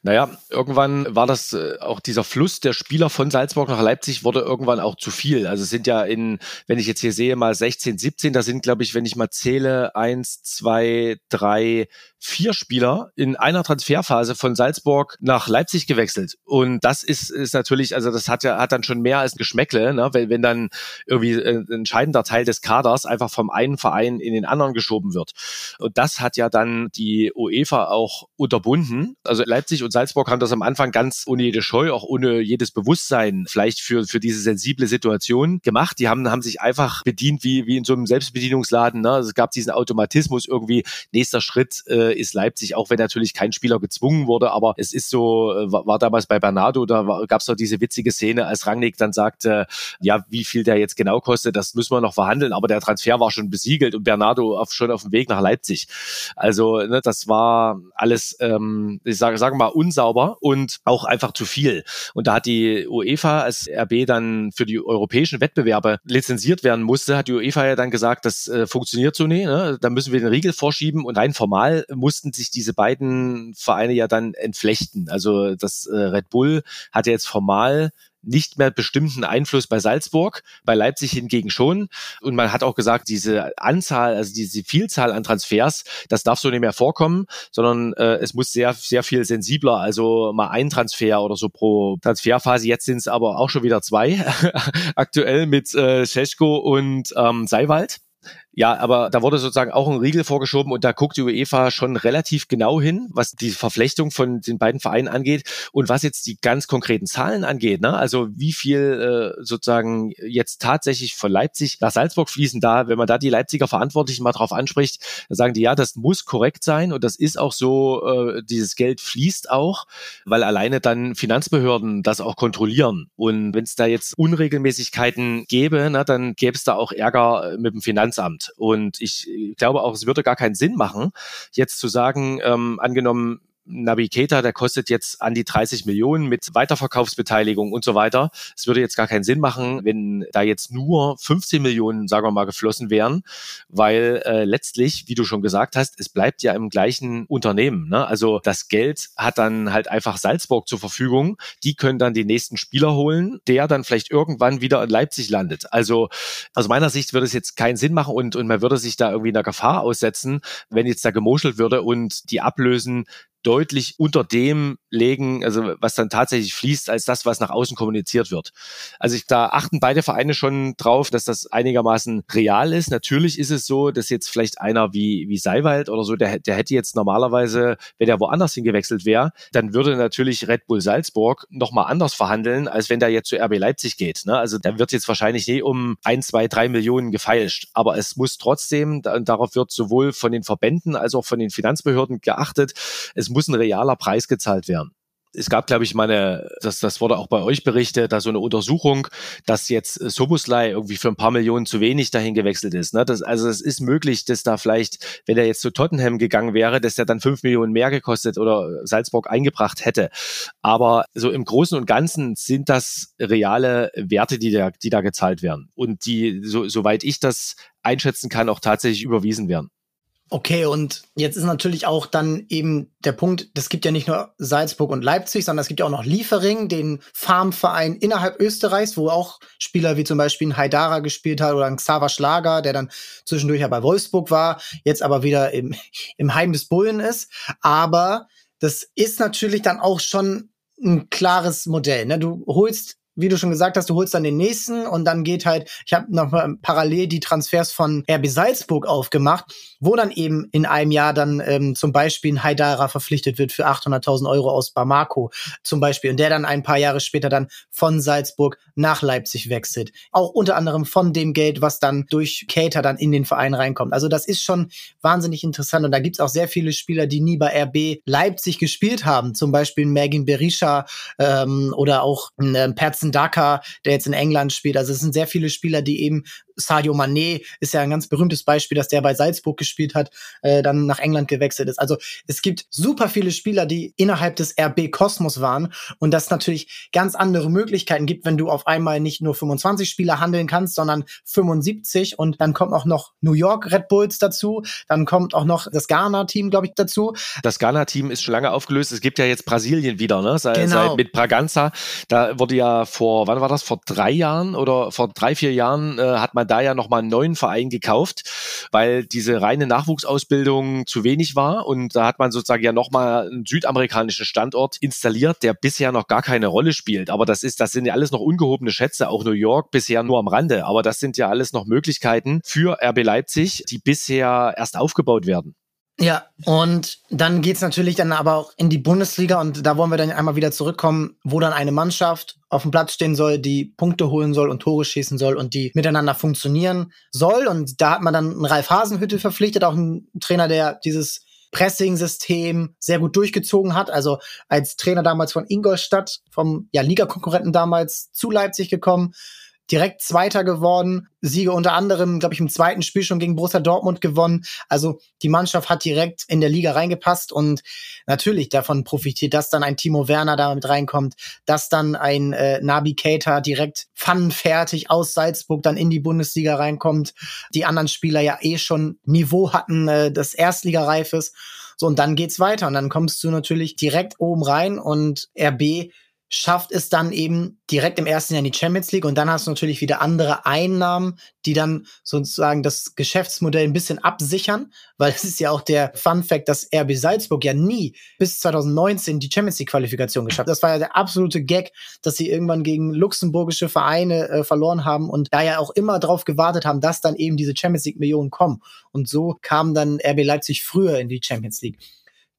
Naja, irgendwann war das äh, auch dieser Fluss der Spieler von Salzburg nach Leipzig wurde irgendwann auch zu viel. Also es sind ja in, wenn ich jetzt hier sehe, mal 16, 17, da sind, glaube ich, wenn ich mal zähle, eins, zwei, drei, vier Spieler in einer Transferphase von Salzburg nach Leipzig gewechselt. Und das ist, ist natürlich, also das hat ja, hat dann schon mehr als ein Geschmäckle, ne? wenn, wenn dann irgendwie ein entscheidender Teil des Kaders einfach vom einen Verein in den anderen geschoben wird. Und das hat ja dann die UEFA auch unterbunden. Also Leipzig und Salzburg haben das am Anfang ganz ohne jede Scheu, auch ohne jedes Bewusstsein vielleicht für, für diese sensible Situation gemacht. Die haben, haben sich einfach bedient wie, wie in so einem Selbstbedienungsladen. Ne? Also es gab diesen Automatismus irgendwie, nächster Schritt, äh, ist Leipzig, auch wenn natürlich kein Spieler gezwungen wurde, aber es ist so, äh, war, damals bei Bernardo, da gab es doch diese witzige Szene, als Rangnick dann sagte, ja, wie viel der jetzt genau kostet, das müssen wir noch verhandeln, aber der Transfer war schon besiegelt und Bernardo auf, schon auf dem Weg nach Leipzig. Also ne, das war alles, ähm, ich sage sag mal, unsauber und auch einfach zu viel. Und da hat die UEFA als RB dann für die europäischen Wettbewerbe lizenziert werden musste, hat die UEFA ja dann gesagt, das äh, funktioniert so nicht, ne? da müssen wir den Riegel vorschieben und rein formal mussten sich diese beiden Vereine ja dann entflechten. Also das äh, Red Bull hat ja jetzt formal nicht mehr bestimmten Einfluss bei Salzburg, bei Leipzig hingegen schon. Und man hat auch gesagt, diese Anzahl, also diese Vielzahl an Transfers, das darf so nicht mehr vorkommen, sondern äh, es muss sehr, sehr viel sensibler, also mal ein Transfer oder so pro Transferphase. Jetzt sind es aber auch schon wieder zwei, aktuell mit äh, Scheschko und ähm, Seiwald. Ja, aber da wurde sozusagen auch ein Riegel vorgeschoben und da guckt die UEFA schon relativ genau hin, was die Verflechtung von den beiden Vereinen angeht und was jetzt die ganz konkreten Zahlen angeht. Ne? Also wie viel äh, sozusagen jetzt tatsächlich von Leipzig nach Salzburg fließen da, wenn man da die Leipziger Verantwortlichen mal drauf anspricht, dann sagen die, ja, das muss korrekt sein und das ist auch so, äh, dieses Geld fließt auch, weil alleine dann Finanzbehörden das auch kontrollieren. Und wenn es da jetzt Unregelmäßigkeiten gäbe, na, dann gäbe es da auch Ärger mit dem Finanzamt. Und ich glaube auch, es würde gar keinen Sinn machen, jetzt zu sagen, ähm, angenommen, Navigator, der kostet jetzt an die 30 Millionen mit Weiterverkaufsbeteiligung und so weiter. Es würde jetzt gar keinen Sinn machen, wenn da jetzt nur 15 Millionen, sagen wir mal, geflossen wären, weil äh, letztlich, wie du schon gesagt hast, es bleibt ja im gleichen Unternehmen. Ne? Also das Geld hat dann halt einfach Salzburg zur Verfügung. Die können dann die nächsten Spieler holen, der dann vielleicht irgendwann wieder in Leipzig landet. Also aus meiner Sicht würde es jetzt keinen Sinn machen und, und man würde sich da irgendwie einer Gefahr aussetzen, wenn jetzt da gemoschelt würde und die Ablösen deutlich unter dem legen, also was dann tatsächlich fließt, als das, was nach außen kommuniziert wird. Also ich, da achten beide Vereine schon drauf, dass das einigermaßen real ist. Natürlich ist es so, dass jetzt vielleicht einer wie, wie Seiwald oder so, der, der hätte jetzt normalerweise, wenn er woanders hingewechselt wäre, dann würde natürlich Red Bull Salzburg nochmal anders verhandeln, als wenn der jetzt zu RB Leipzig geht. Ne? Also da wird jetzt wahrscheinlich nie um ein, zwei, drei Millionen gefeilscht. Aber es muss trotzdem, darauf wird sowohl von den Verbänden als auch von den Finanzbehörden geachtet, es muss ein realer Preis gezahlt werden es gab, glaube ich, meine, das, das wurde auch bei euch berichtet, da so eine Untersuchung, dass jetzt Sobuslei irgendwie für ein paar Millionen zu wenig dahin gewechselt ist. Ne? Das, also es ist möglich, dass da vielleicht, wenn er jetzt zu Tottenham gegangen wäre, dass er dann fünf Millionen mehr gekostet oder Salzburg eingebracht hätte. Aber so im Großen und Ganzen sind das reale Werte, die da, die da gezahlt werden und die, so, soweit ich das einschätzen kann, auch tatsächlich überwiesen werden. Okay, und jetzt ist natürlich auch dann eben der Punkt, das gibt ja nicht nur Salzburg und Leipzig, sondern es gibt ja auch noch Liefering, den Farmverein innerhalb Österreichs, wo auch Spieler wie zum Beispiel ein Haidara gespielt hat oder ein Xaver Schlager, der dann zwischendurch ja bei Wolfsburg war, jetzt aber wieder im, im Heim des Bullen ist. Aber das ist natürlich dann auch schon ein klares Modell. Ne? Du holst wie du schon gesagt hast, du holst dann den nächsten und dann geht halt, ich habe noch mal parallel die Transfers von RB Salzburg aufgemacht, wo dann eben in einem Jahr dann ähm, zum Beispiel ein Haidara verpflichtet wird für 800.000 Euro aus Bamako zum Beispiel und der dann ein paar Jahre später dann von Salzburg nach Leipzig wechselt. Auch unter anderem von dem Geld, was dann durch Cater dann in den Verein reinkommt. Also das ist schon wahnsinnig interessant und da gibt's auch sehr viele Spieler, die nie bei RB Leipzig gespielt haben, zum Beispiel Mergin Berisha ähm, oder auch äh, Perzen Daka, der jetzt in England spielt. Also es sind sehr viele Spieler, die eben Sadio Mané ist ja ein ganz berühmtes Beispiel, dass der bei Salzburg gespielt hat, äh, dann nach England gewechselt ist. Also es gibt super viele Spieler, die innerhalb des RB Kosmos waren und das natürlich ganz andere Möglichkeiten gibt, wenn du auf einmal nicht nur 25 Spieler handeln kannst, sondern 75 und dann kommt auch noch New York Red Bulls dazu, dann kommt auch noch das Ghana-Team, glaube ich, dazu. Das Ghana-Team ist schon lange aufgelöst. Es gibt ja jetzt Brasilien wieder, ne? Seit, genau. seit mit Braganza. Da wurde ja vor, wann war das? Vor drei Jahren oder vor drei, vier Jahren äh, hat man da ja nochmal einen neuen Verein gekauft, weil diese reine Nachwuchsausbildung zu wenig war. Und da hat man sozusagen ja nochmal einen südamerikanischen Standort installiert, der bisher noch gar keine Rolle spielt. Aber das ist, das sind ja alles noch ungehobene Schätze, auch New York bisher nur am Rande. Aber das sind ja alles noch Möglichkeiten für RB Leipzig, die bisher erst aufgebaut werden. Ja, und dann geht's natürlich dann aber auch in die Bundesliga und da wollen wir dann einmal wieder zurückkommen, wo dann eine Mannschaft auf dem Platz stehen soll, die Punkte holen soll und Tore schießen soll und die miteinander funktionieren soll. Und da hat man dann einen Ralf Hasenhüttel verpflichtet, auch einen Trainer, der dieses Pressing-System sehr gut durchgezogen hat. Also als Trainer damals von Ingolstadt, vom ja, Ligakonkurrenten damals zu Leipzig gekommen, direkt Zweiter geworden, Siege unter anderem, glaube ich, im zweiten Spiel schon gegen Borussia Dortmund gewonnen. Also die Mannschaft hat direkt in der Liga reingepasst und natürlich davon profitiert, dass dann ein Timo Werner damit reinkommt, dass dann ein äh, Nabi Keita direkt pfannenfertig aus Salzburg dann in die Bundesliga reinkommt. Die anderen Spieler ja eh schon Niveau hatten, äh, das Erstligareifes. So, und dann geht's weiter. Und dann kommst du natürlich direkt oben rein und RB schafft es dann eben direkt im ersten Jahr in die Champions League und dann hast du natürlich wieder andere Einnahmen, die dann sozusagen das Geschäftsmodell ein bisschen absichern, weil es ist ja auch der Fun Fact, dass RB Salzburg ja nie bis 2019 die Champions League Qualifikation geschafft. Das war ja der absolute Gag, dass sie irgendwann gegen luxemburgische Vereine äh, verloren haben und da ja auch immer drauf gewartet haben, dass dann eben diese Champions League Millionen kommen und so kam dann RB Leipzig früher in die Champions League.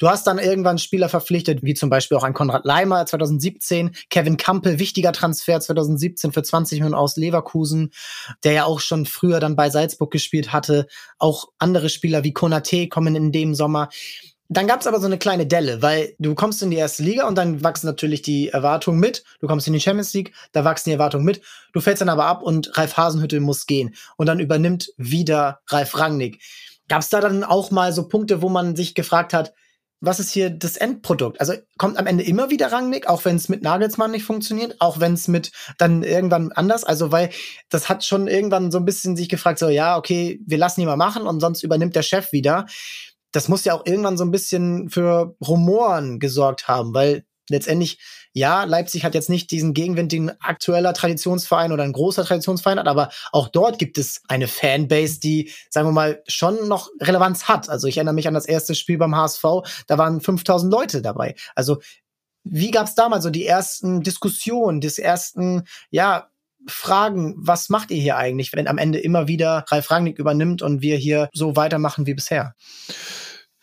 Du hast dann irgendwann Spieler verpflichtet, wie zum Beispiel auch ein Konrad Leimer 2017, Kevin Kampel, wichtiger Transfer 2017 für 20 Millionen aus Leverkusen, der ja auch schon früher dann bei Salzburg gespielt hatte. Auch andere Spieler wie Konate kommen in dem Sommer. Dann gab es aber so eine kleine Delle, weil du kommst in die erste Liga und dann wachsen natürlich die Erwartungen mit. Du kommst in die Champions League, da wachsen die Erwartungen mit. Du fällst dann aber ab und Ralf Hasenhüttel muss gehen. Und dann übernimmt wieder Ralf Rangnick. Gab es da dann auch mal so Punkte, wo man sich gefragt hat, was ist hier das Endprodukt? Also kommt am Ende immer wieder Rangnick, auch wenn es mit Nagelsmann nicht funktioniert, auch wenn es mit dann irgendwann anders, also weil das hat schon irgendwann so ein bisschen sich gefragt, so ja, okay, wir lassen ihn mal machen und sonst übernimmt der Chef wieder das muss ja auch irgendwann so ein bisschen für Rumoren gesorgt haben, weil letztendlich, ja, Leipzig hat jetzt nicht diesen Gegenwind, den ein aktueller Traditionsverein oder ein großer Traditionsverein hat, aber auch dort gibt es eine Fanbase, die, sagen wir mal, schon noch Relevanz hat. Also ich erinnere mich an das erste Spiel beim HSV, da waren 5000 Leute dabei. Also wie gab es damals so die ersten Diskussionen, des ersten, ja, Fragen, was macht ihr hier eigentlich, wenn am Ende immer wieder Ralf Rangnick übernimmt und wir hier so weitermachen wie bisher?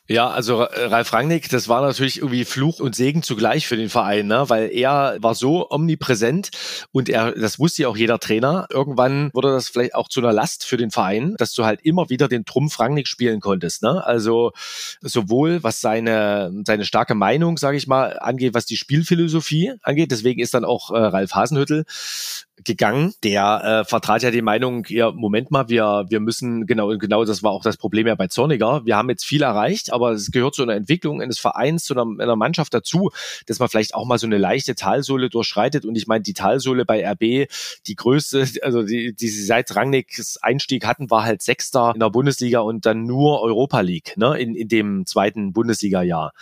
Ja, also Ralf Rangnick, das war natürlich irgendwie Fluch und Segen zugleich für den Verein, ne? weil er war so omnipräsent und er, das wusste ja auch jeder Trainer. Irgendwann wurde das vielleicht auch zu einer Last für den Verein, dass du halt immer wieder den Trumpf Rangnick spielen konntest. Ne? Also sowohl was seine seine starke Meinung, sage ich mal, angeht, was die Spielphilosophie angeht. Deswegen ist dann auch äh, Ralf Hasenhüttel gegangen. Der äh, vertrat ja die Meinung, ja, Moment mal, wir, wir müssen, genau, genau das war auch das Problem ja bei Zorniger. Wir haben jetzt viel erreicht, aber es gehört zu einer Entwicklung eines Vereins, zu einer, einer Mannschaft dazu, dass man vielleicht auch mal so eine leichte Talsohle durchschreitet. Und ich meine, die Talsohle bei RB, die größte, also die, die sie seit Rangnicks Einstieg hatten, war halt Sechster in der Bundesliga und dann nur Europa League, ne, in, in dem zweiten Bundesliga-Jahr.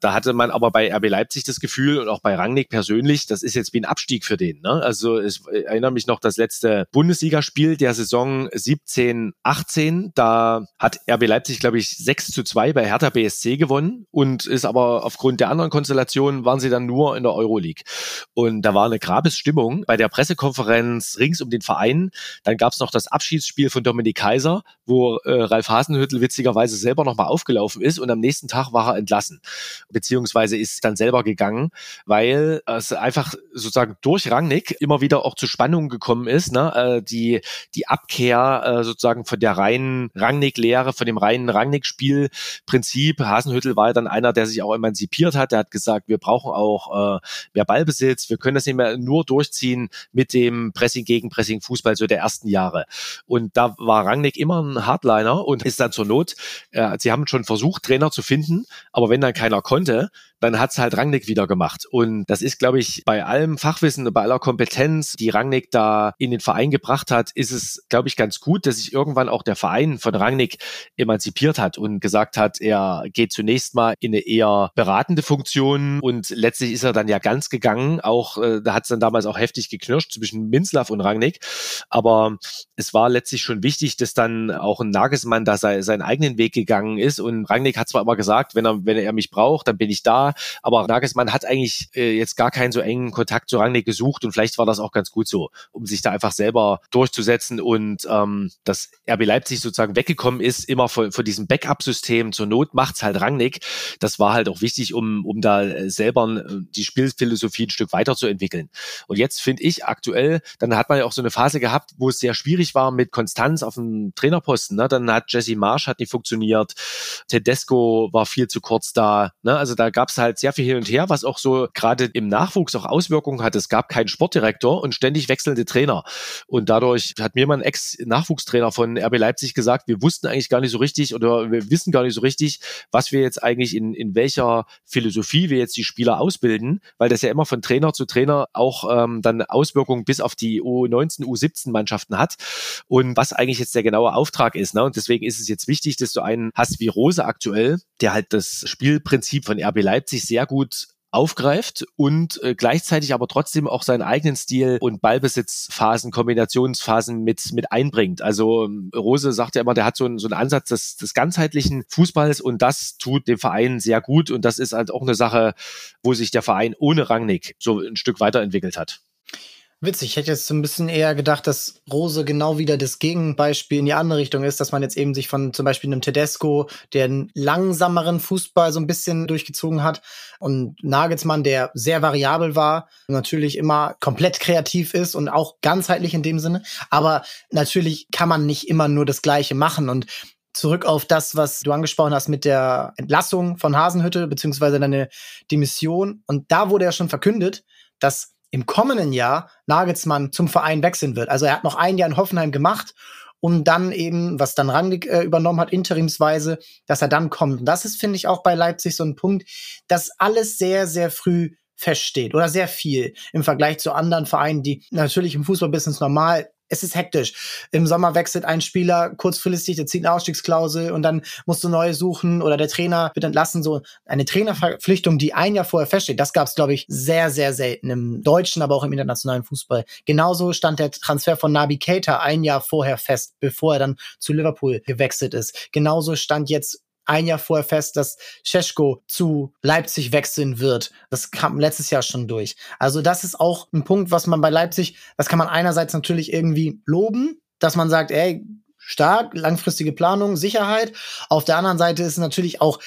Da hatte man aber bei RB Leipzig das Gefühl und auch bei Rangnick persönlich, das ist jetzt wie ein Abstieg für den. Ne? Also es erinnere mich noch das letzte Bundesligaspiel der Saison 17, 18. Da hat RB Leipzig, glaube ich, 6 zu 2 bei Hertha BSC gewonnen und ist aber aufgrund der anderen Konstellationen waren sie dann nur in der Euroleague. Und da war eine Grabesstimmung bei der Pressekonferenz rings um den Verein. Dann gab es noch das Abschiedsspiel von Dominik Kaiser, wo äh, Ralf Hasenhüttel witzigerweise selber nochmal aufgelaufen ist und am nächsten Tag war er entlassen. Beziehungsweise ist dann selber gegangen, weil es einfach sozusagen durch Rangnick immer wieder auch zu Spannung gekommen ist, ne? Äh, die, die Abkehr äh, sozusagen von der reinen Rangnick-Lehre, von dem reinen Rangnick-Spielprinzip. Hasenhüttel war ja dann einer, der sich auch emanzipiert hat. Der hat gesagt, wir brauchen auch äh, mehr Ballbesitz. Wir können das nicht mehr nur durchziehen mit dem Pressing gegen Pressing Fußball so der ersten Jahre. Und da war Rangnick immer ein Hardliner und ist dann zur Not, äh, sie haben schon versucht, Trainer zu finden, aber wenn dann keiner konnte, dann hat's halt Rangnick wieder gemacht. Und das ist, glaube ich, bei allem Fachwissen, bei aller Kompetenz, die Rangnick da in den Verein gebracht hat, ist es, glaube ich, ganz gut, dass sich irgendwann auch der Verein von Rangnick emanzipiert hat und gesagt hat, er geht zunächst mal in eine eher beratende Funktion und letztlich ist er dann ja ganz gegangen. Auch äh, da hat es dann damals auch heftig geknirscht zwischen Minzlaff und Rangnick. Aber es war letztlich schon wichtig, dass dann auch ein Nagelsmann da sei, seinen eigenen Weg gegangen ist. Und Rangnick hat zwar immer gesagt, wenn er, wenn er mich braucht, dann bin ich da. Aber Nagelsmann hat eigentlich äh, jetzt gar keinen so engen Kontakt zu Rangnick gesucht und vielleicht war das auch ganz gut so, um sich da einfach selber durchzusetzen und ähm, dass RB Leipzig sozusagen weggekommen ist, immer von, von diesem Backup-System. Zur Not macht's halt Rangnick. Das war halt auch wichtig, um, um da äh, selber äh, die Spielphilosophie ein Stück weiterzuentwickeln. Und jetzt finde ich aktuell, dann hat man ja auch so eine Phase gehabt, wo es sehr schwierig war mit Konstanz auf dem Trainerposten. Ne? Dann hat Jesse Marsch hat nicht funktioniert, Tedesco war viel zu kurz da. Ne? Also da gab's halt sehr viel hin und her, was auch so gerade im Nachwuchs auch Auswirkungen hat. Es gab keinen Sportdirektor und ständig wechselnde Trainer. Und dadurch hat mir mein Ex-Nachwuchstrainer von RB Leipzig gesagt, wir wussten eigentlich gar nicht so richtig oder wir wissen gar nicht so richtig, was wir jetzt eigentlich in, in welcher Philosophie wir jetzt die Spieler ausbilden, weil das ja immer von Trainer zu Trainer auch ähm, dann Auswirkungen bis auf die U19, U17 Mannschaften hat und was eigentlich jetzt der genaue Auftrag ist. Ne? Und deswegen ist es jetzt wichtig, dass du einen hast wie Rose aktuell, der halt das Spielprinzip von RB Leipzig sehr gut aufgreift und äh, gleichzeitig aber trotzdem auch seinen eigenen Stil und Ballbesitzphasen, Kombinationsphasen mit, mit einbringt. Also ähm, Rose sagt ja immer, der hat so einen, so einen Ansatz des, des ganzheitlichen Fußballs und das tut dem Verein sehr gut und das ist halt auch eine Sache, wo sich der Verein ohne Rangnick so ein Stück weiterentwickelt hat. Witzig, ich hätte jetzt so ein bisschen eher gedacht, dass Rose genau wieder das Gegenbeispiel in die andere Richtung ist, dass man jetzt eben sich von zum Beispiel einem Tedesco, der einen langsameren Fußball so ein bisschen durchgezogen hat, und Nagelsmann, der sehr variabel war, natürlich immer komplett kreativ ist und auch ganzheitlich in dem Sinne. Aber natürlich kann man nicht immer nur das Gleiche machen. Und zurück auf das, was du angesprochen hast mit der Entlassung von Hasenhütte, beziehungsweise deine Demission. Und da wurde ja schon verkündet, dass im kommenden Jahr Nagelsmann zum Verein wechseln wird. Also er hat noch ein Jahr in Hoffenheim gemacht und dann eben, was dann Rangnick äh, übernommen hat, interimsweise, dass er dann kommt. Und das ist, finde ich, auch bei Leipzig so ein Punkt, dass alles sehr, sehr früh feststeht oder sehr viel im Vergleich zu anderen Vereinen, die natürlich im Fußballbusiness normal es ist hektisch. Im Sommer wechselt ein Spieler kurzfristig, der zieht eine Ausstiegsklausel und dann musst du neue suchen oder der Trainer wird entlassen. So eine Trainerverpflichtung, die ein Jahr vorher feststeht, das gab es, glaube ich, sehr, sehr selten im deutschen, aber auch im internationalen Fußball. Genauso stand der Transfer von Nabi Keita ein Jahr vorher fest, bevor er dann zu Liverpool gewechselt ist. Genauso stand jetzt ein Jahr vorher fest, dass Scheschko zu Leipzig wechseln wird. Das kam letztes Jahr schon durch. Also das ist auch ein Punkt, was man bei Leipzig, das kann man einerseits natürlich irgendwie loben, dass man sagt, ey, stark, langfristige Planung, Sicherheit. Auf der anderen Seite ist es natürlich auch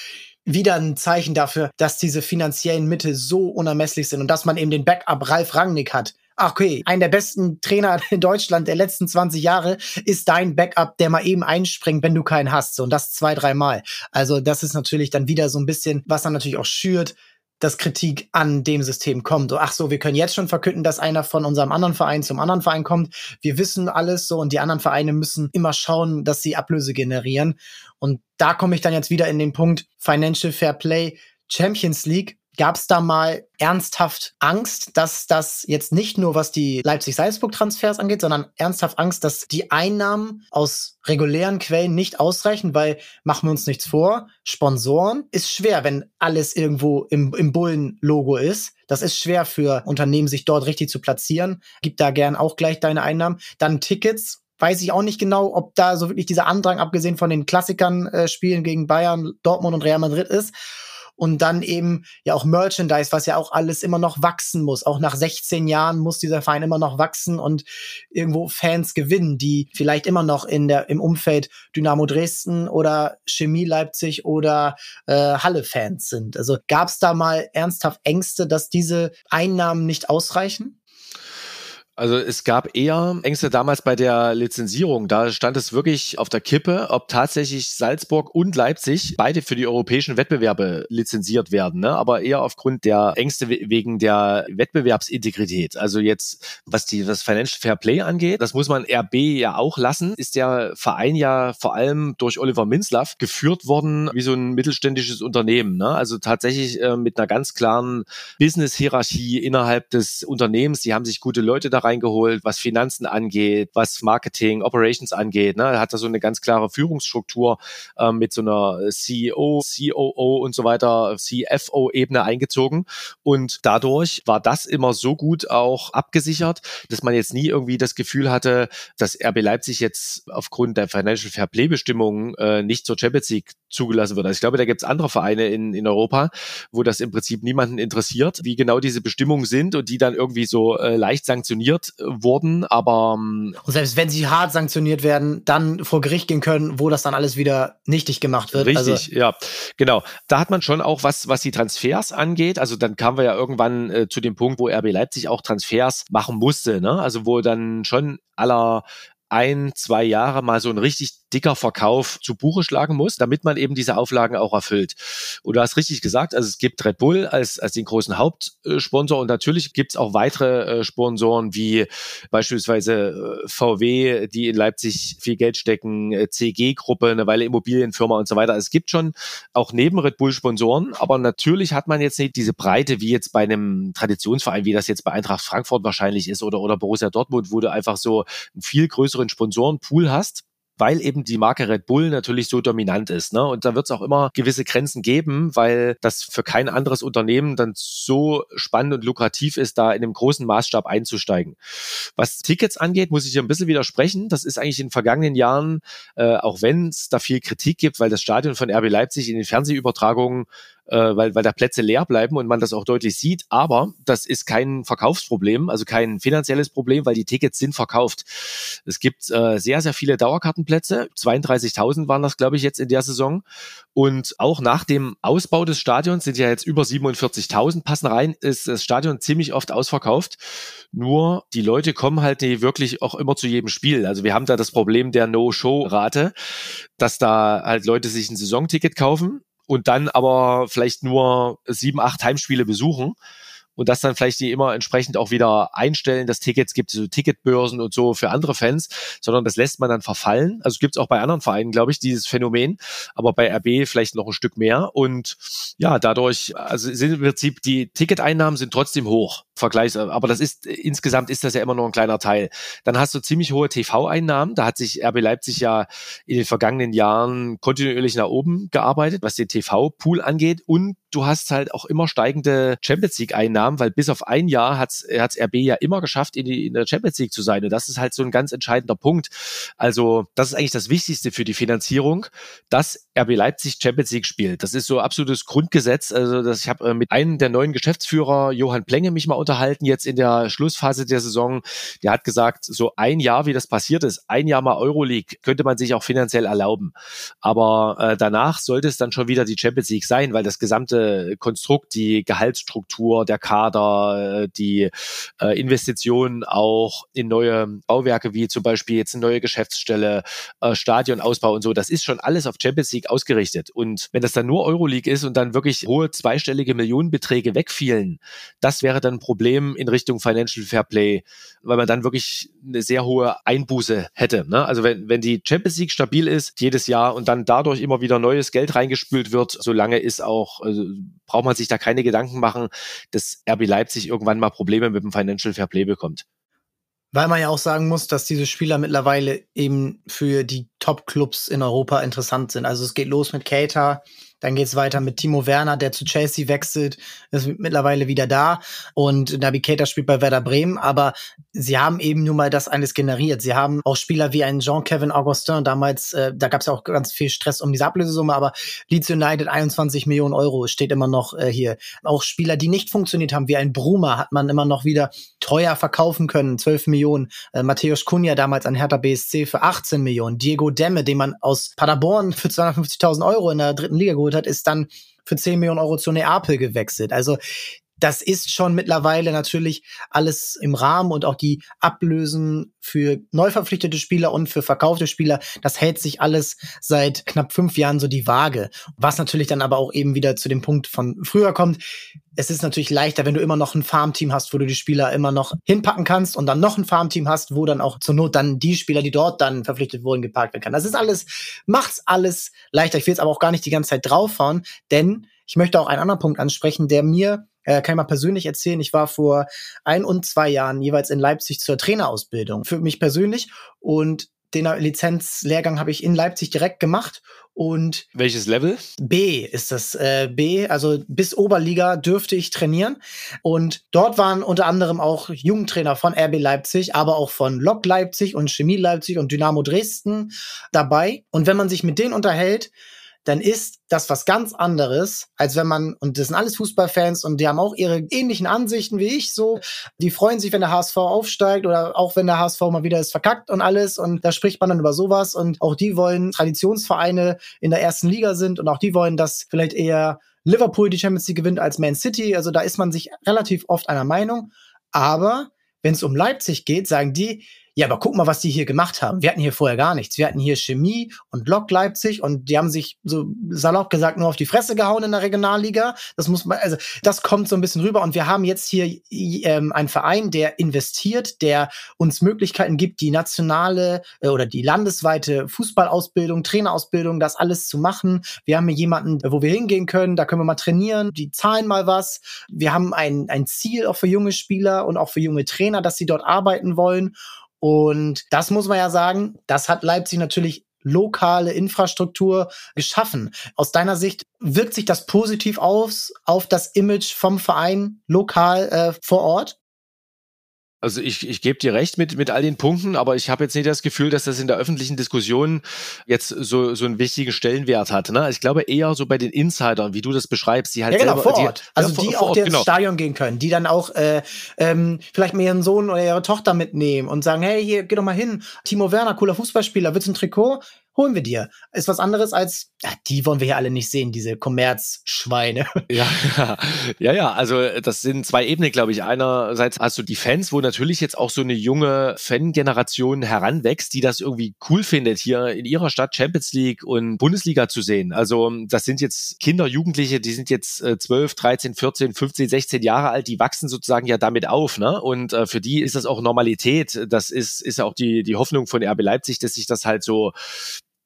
wieder ein Zeichen dafür, dass diese finanziellen Mittel so unermesslich sind und dass man eben den Backup Ralf Rangnick hat, okay, ein der besten Trainer in Deutschland der letzten 20 Jahre ist dein Backup, der mal eben einspringt, wenn du keinen hast. So, und das zwei, dreimal. Also das ist natürlich dann wieder so ein bisschen, was dann natürlich auch schürt, dass Kritik an dem System kommt. Ach so, wir können jetzt schon verkünden, dass einer von unserem anderen Verein zum anderen Verein kommt. Wir wissen alles so und die anderen Vereine müssen immer schauen, dass sie Ablöse generieren. Und da komme ich dann jetzt wieder in den Punkt Financial Fair Play Champions League Gab es da mal ernsthaft Angst, dass das jetzt nicht nur was die Leipzig-Salzburg-Transfers angeht, sondern ernsthaft Angst, dass die Einnahmen aus regulären Quellen nicht ausreichen, weil machen wir uns nichts vor, Sponsoren ist schwer, wenn alles irgendwo im, im Bullen-Logo ist. Das ist schwer für Unternehmen, sich dort richtig zu platzieren. Gib da gern auch gleich deine Einnahmen. Dann Tickets, weiß ich auch nicht genau, ob da so wirklich dieser Andrang, abgesehen von den Klassikern, äh, Spielen gegen Bayern, Dortmund und Real Madrid ist und dann eben ja auch Merchandise, was ja auch alles immer noch wachsen muss. Auch nach 16 Jahren muss dieser Verein immer noch wachsen und irgendwo Fans gewinnen, die vielleicht immer noch in der im Umfeld Dynamo Dresden oder Chemie Leipzig oder äh, Halle Fans sind. Also gab es da mal ernsthaft Ängste, dass diese Einnahmen nicht ausreichen? Also es gab eher Ängste damals bei der Lizenzierung. Da stand es wirklich auf der Kippe, ob tatsächlich Salzburg und Leipzig beide für die europäischen Wettbewerbe lizenziert werden. Ne? Aber eher aufgrund der Ängste wegen der Wettbewerbsintegrität. Also jetzt, was die das Financial Fair Play angeht, das muss man RB ja auch lassen, ist der Verein ja vor allem durch Oliver Minzlaff geführt worden wie so ein mittelständisches Unternehmen. Ne? Also tatsächlich äh, mit einer ganz klaren Business-Hierarchie innerhalb des Unternehmens. Die haben sich gute Leute da reingeholt, was Finanzen angeht, was Marketing, Operations angeht. Ne? Hat da so eine ganz klare Führungsstruktur äh, mit so einer CEO, COO und so weiter, CFO-Ebene eingezogen. Und dadurch war das immer so gut auch abgesichert, dass man jetzt nie irgendwie das Gefühl hatte, dass RB Leipzig jetzt aufgrund der Financial Fair Play-Bestimmungen äh, nicht zur Champions League zugelassen wird. Also ich glaube, da gibt es andere Vereine in, in Europa, wo das im Prinzip niemanden interessiert, wie genau diese Bestimmungen sind und die dann irgendwie so äh, leicht sanktioniert äh, wurden. Aber ähm, und selbst wenn sie hart sanktioniert werden, dann vor Gericht gehen können, wo das dann alles wieder nichtig gemacht wird. Richtig, also, ja, genau. Da hat man schon auch was, was die Transfers angeht. Also dann kamen wir ja irgendwann äh, zu dem Punkt, wo RB Leipzig auch Transfers machen musste. Ne? Also wo dann schon aller ein, zwei Jahre mal so ein richtig dicker Verkauf zu Buche schlagen muss, damit man eben diese Auflagen auch erfüllt. Und du hast richtig gesagt, also es gibt Red Bull als, als den großen Hauptsponsor und natürlich gibt es auch weitere äh, Sponsoren wie beispielsweise äh, VW, die in Leipzig viel Geld stecken, äh, CG-Gruppe, eine Weile Immobilienfirma und so weiter. Es gibt schon auch neben Red Bull Sponsoren, aber natürlich hat man jetzt nicht diese Breite wie jetzt bei einem Traditionsverein, wie das jetzt bei Eintracht Frankfurt wahrscheinlich ist oder, oder Borussia Dortmund, wo du einfach so einen viel größeren Sponsorenpool hast weil eben die Marke Red Bull natürlich so dominant ist. Ne? Und da wird es auch immer gewisse Grenzen geben, weil das für kein anderes Unternehmen dann so spannend und lukrativ ist, da in einem großen Maßstab einzusteigen. Was Tickets angeht, muss ich hier ein bisschen widersprechen. Das ist eigentlich in den vergangenen Jahren, äh, auch wenn es da viel Kritik gibt, weil das Stadion von RB Leipzig in den Fernsehübertragungen äh, weil, weil da Plätze leer bleiben und man das auch deutlich sieht. Aber das ist kein Verkaufsproblem, also kein finanzielles Problem, weil die Tickets sind verkauft. Es gibt äh, sehr, sehr viele Dauerkartenplätze. 32.000 waren das, glaube ich, jetzt in der Saison. Und auch nach dem Ausbau des Stadions sind ja jetzt über 47.000 passen rein, ist das Stadion ziemlich oft ausverkauft. Nur die Leute kommen halt nicht wirklich auch immer zu jedem Spiel. Also wir haben da das Problem der No-Show-Rate, dass da halt Leute sich ein Saisonticket kaufen und dann aber vielleicht nur sieben, acht Heimspiele besuchen und das dann vielleicht die immer entsprechend auch wieder einstellen. Das Tickets gibt so Ticketbörsen und so für andere Fans, sondern das lässt man dann verfallen. Also gibt es auch bei anderen Vereinen, glaube ich, dieses Phänomen, aber bei RB vielleicht noch ein Stück mehr. Und ja, dadurch, also sind im Prinzip die Ticketeinnahmen sind trotzdem hoch. Vergleichs, aber das ist insgesamt ist das ja immer nur ein kleiner Teil. Dann hast du ziemlich hohe TV-Einnahmen. Da hat sich RB Leipzig ja in den vergangenen Jahren kontinuierlich nach oben gearbeitet, was den TV-Pool angeht. Und du hast halt auch immer steigende Champions League-Einnahmen, weil bis auf ein Jahr hat es RB ja immer geschafft, in, die, in der Champions League zu sein. Und das ist halt so ein ganz entscheidender Punkt. Also das ist eigentlich das Wichtigste für die Finanzierung, dass RB Leipzig Champions League spielt. Das ist so absolutes Grundgesetz. Also das, ich habe äh, mit einem der neuen Geschäftsführer, Johann Plenge, mich mal unterhalten jetzt in der Schlussphase der Saison. Der hat gesagt, so ein Jahr, wie das passiert ist, ein Jahr mal Euroleague, könnte man sich auch finanziell erlauben. Aber äh, danach sollte es dann schon wieder die Champions League sein, weil das gesamte Konstrukt, die Gehaltsstruktur, der Kader, äh, die äh, Investitionen auch in neue Bauwerke, wie zum Beispiel jetzt eine neue Geschäftsstelle, äh, Stadionausbau und so, das ist schon alles auf Champions League ausgerichtet. Und wenn das dann nur Euroleague ist und dann wirklich hohe zweistellige Millionenbeträge wegfielen, das wäre dann ein Problem in Richtung Financial Fair Play, weil man dann wirklich eine sehr hohe Einbuße hätte. Ne? Also wenn, wenn die Champions League stabil ist jedes Jahr und dann dadurch immer wieder neues Geld reingespült wird, solange ist auch, also braucht man sich da keine Gedanken machen, dass RB Leipzig irgendwann mal Probleme mit dem Financial Fair Play bekommt. Weil man ja auch sagen muss, dass diese Spieler mittlerweile eben für die Top-Clubs in Europa interessant sind. Also es geht los mit Keita, dann geht's weiter mit Timo Werner, der zu Chelsea wechselt, ist mittlerweile wieder da. Und Naby Keita spielt bei Werder Bremen. Aber sie haben eben nur mal das alles generiert. Sie haben auch Spieler wie ein Jean-Kevin Augustin. Damals, äh, da gab's ja auch ganz viel Stress um diese Ablösesumme. Aber Leeds United 21 Millionen Euro steht immer noch äh, hier. Auch Spieler, die nicht funktioniert haben, wie ein Bruma, hat man immer noch wieder teuer verkaufen können. 12 Millionen. Äh, Matthäus Cunha damals an Hertha BSC für 18 Millionen. Diego Demme, den man aus Paderborn für 250.000 Euro in der dritten Liga geholt hat, ist dann für 10 Millionen Euro zu Neapel gewechselt. Also das ist schon mittlerweile natürlich alles im Rahmen und auch die Ablösen für neu verpflichtete Spieler und für verkaufte Spieler, das hält sich alles seit knapp fünf Jahren so die Waage. Was natürlich dann aber auch eben wieder zu dem Punkt von früher kommt. Es ist natürlich leichter, wenn du immer noch ein Farmteam hast, wo du die Spieler immer noch hinpacken kannst und dann noch ein Farmteam hast, wo dann auch zur Not dann die Spieler, die dort dann verpflichtet wurden, geparkt werden kann. Das ist alles, macht's alles leichter. Ich will jetzt aber auch gar nicht die ganze Zeit draufhauen, denn ich möchte auch einen anderen Punkt ansprechen, der mir äh, kann ich mal persönlich erzählen, ich war vor ein und zwei Jahren jeweils in Leipzig zur Trainerausbildung. Für mich persönlich. Und den Lizenzlehrgang habe ich in Leipzig direkt gemacht und welches Level? B ist das äh, B, also bis Oberliga dürfte ich trainieren und dort waren unter anderem auch Jugendtrainer von RB Leipzig, aber auch von Lok Leipzig und Chemie Leipzig und Dynamo Dresden dabei und wenn man sich mit denen unterhält, dann ist das was ganz anderes, als wenn man, und das sind alles Fußballfans und die haben auch ihre ähnlichen Ansichten wie ich so. Die freuen sich, wenn der HSV aufsteigt oder auch wenn der HSV mal wieder ist verkackt und alles und da spricht man dann über sowas und auch die wollen Traditionsvereine in der ersten Liga sind und auch die wollen, dass vielleicht eher Liverpool die Champions League gewinnt als Man City. Also da ist man sich relativ oft einer Meinung. Aber wenn es um Leipzig geht, sagen die, ja, aber guck mal, was die hier gemacht haben. Wir hatten hier vorher gar nichts. Wir hatten hier Chemie und Lok Leipzig und die haben sich so salopp gesagt nur auf die Fresse gehauen in der Regionalliga. Das muss man, also das kommt so ein bisschen rüber und wir haben jetzt hier ähm, einen Verein, der investiert, der uns Möglichkeiten gibt, die nationale äh, oder die landesweite Fußballausbildung, Trainerausbildung, das alles zu machen. Wir haben hier jemanden, wo wir hingehen können, da können wir mal trainieren, die zahlen mal was. Wir haben ein, ein Ziel auch für junge Spieler und auch für junge Trainer, dass sie dort arbeiten wollen. Und das muss man ja sagen, das hat Leipzig natürlich lokale Infrastruktur geschaffen. Aus deiner Sicht wirkt sich das positiv aus auf das Image vom Verein lokal äh, vor Ort? Also ich, ich gebe dir recht mit, mit all den Punkten, aber ich habe jetzt nicht das Gefühl, dass das in der öffentlichen Diskussion jetzt so, so einen wichtigen Stellenwert hat. Ne? Ich glaube eher so bei den Insidern, wie du das beschreibst, die halt ja, genau, selber, vor Ort. Die, also ja, die vor, auch Ort, ins genau. Stadion gehen können, die dann auch äh, ähm, vielleicht mal ihren Sohn oder ihre Tochter mitnehmen und sagen, hey, hier, geh doch mal hin. Timo Werner, cooler Fußballspieler, willst du ein Trikot? Holen wir dir. Ist was anderes als, ja, die wollen wir hier alle nicht sehen, diese Kommerzschweine. Ja, ja, ja, also das sind zwei Ebenen, glaube ich. Einerseits hast du die Fans, wo natürlich jetzt auch so eine junge Fangeneration heranwächst, die das irgendwie cool findet, hier in ihrer Stadt Champions League und Bundesliga zu sehen. Also das sind jetzt Kinder, Jugendliche, die sind jetzt äh, 12, 13, 14, 15, 16 Jahre alt, die wachsen sozusagen ja damit auf. Ne? Und äh, für die ist das auch Normalität. Das ist, ist ja auch die, die Hoffnung von RB Leipzig, dass sich das halt so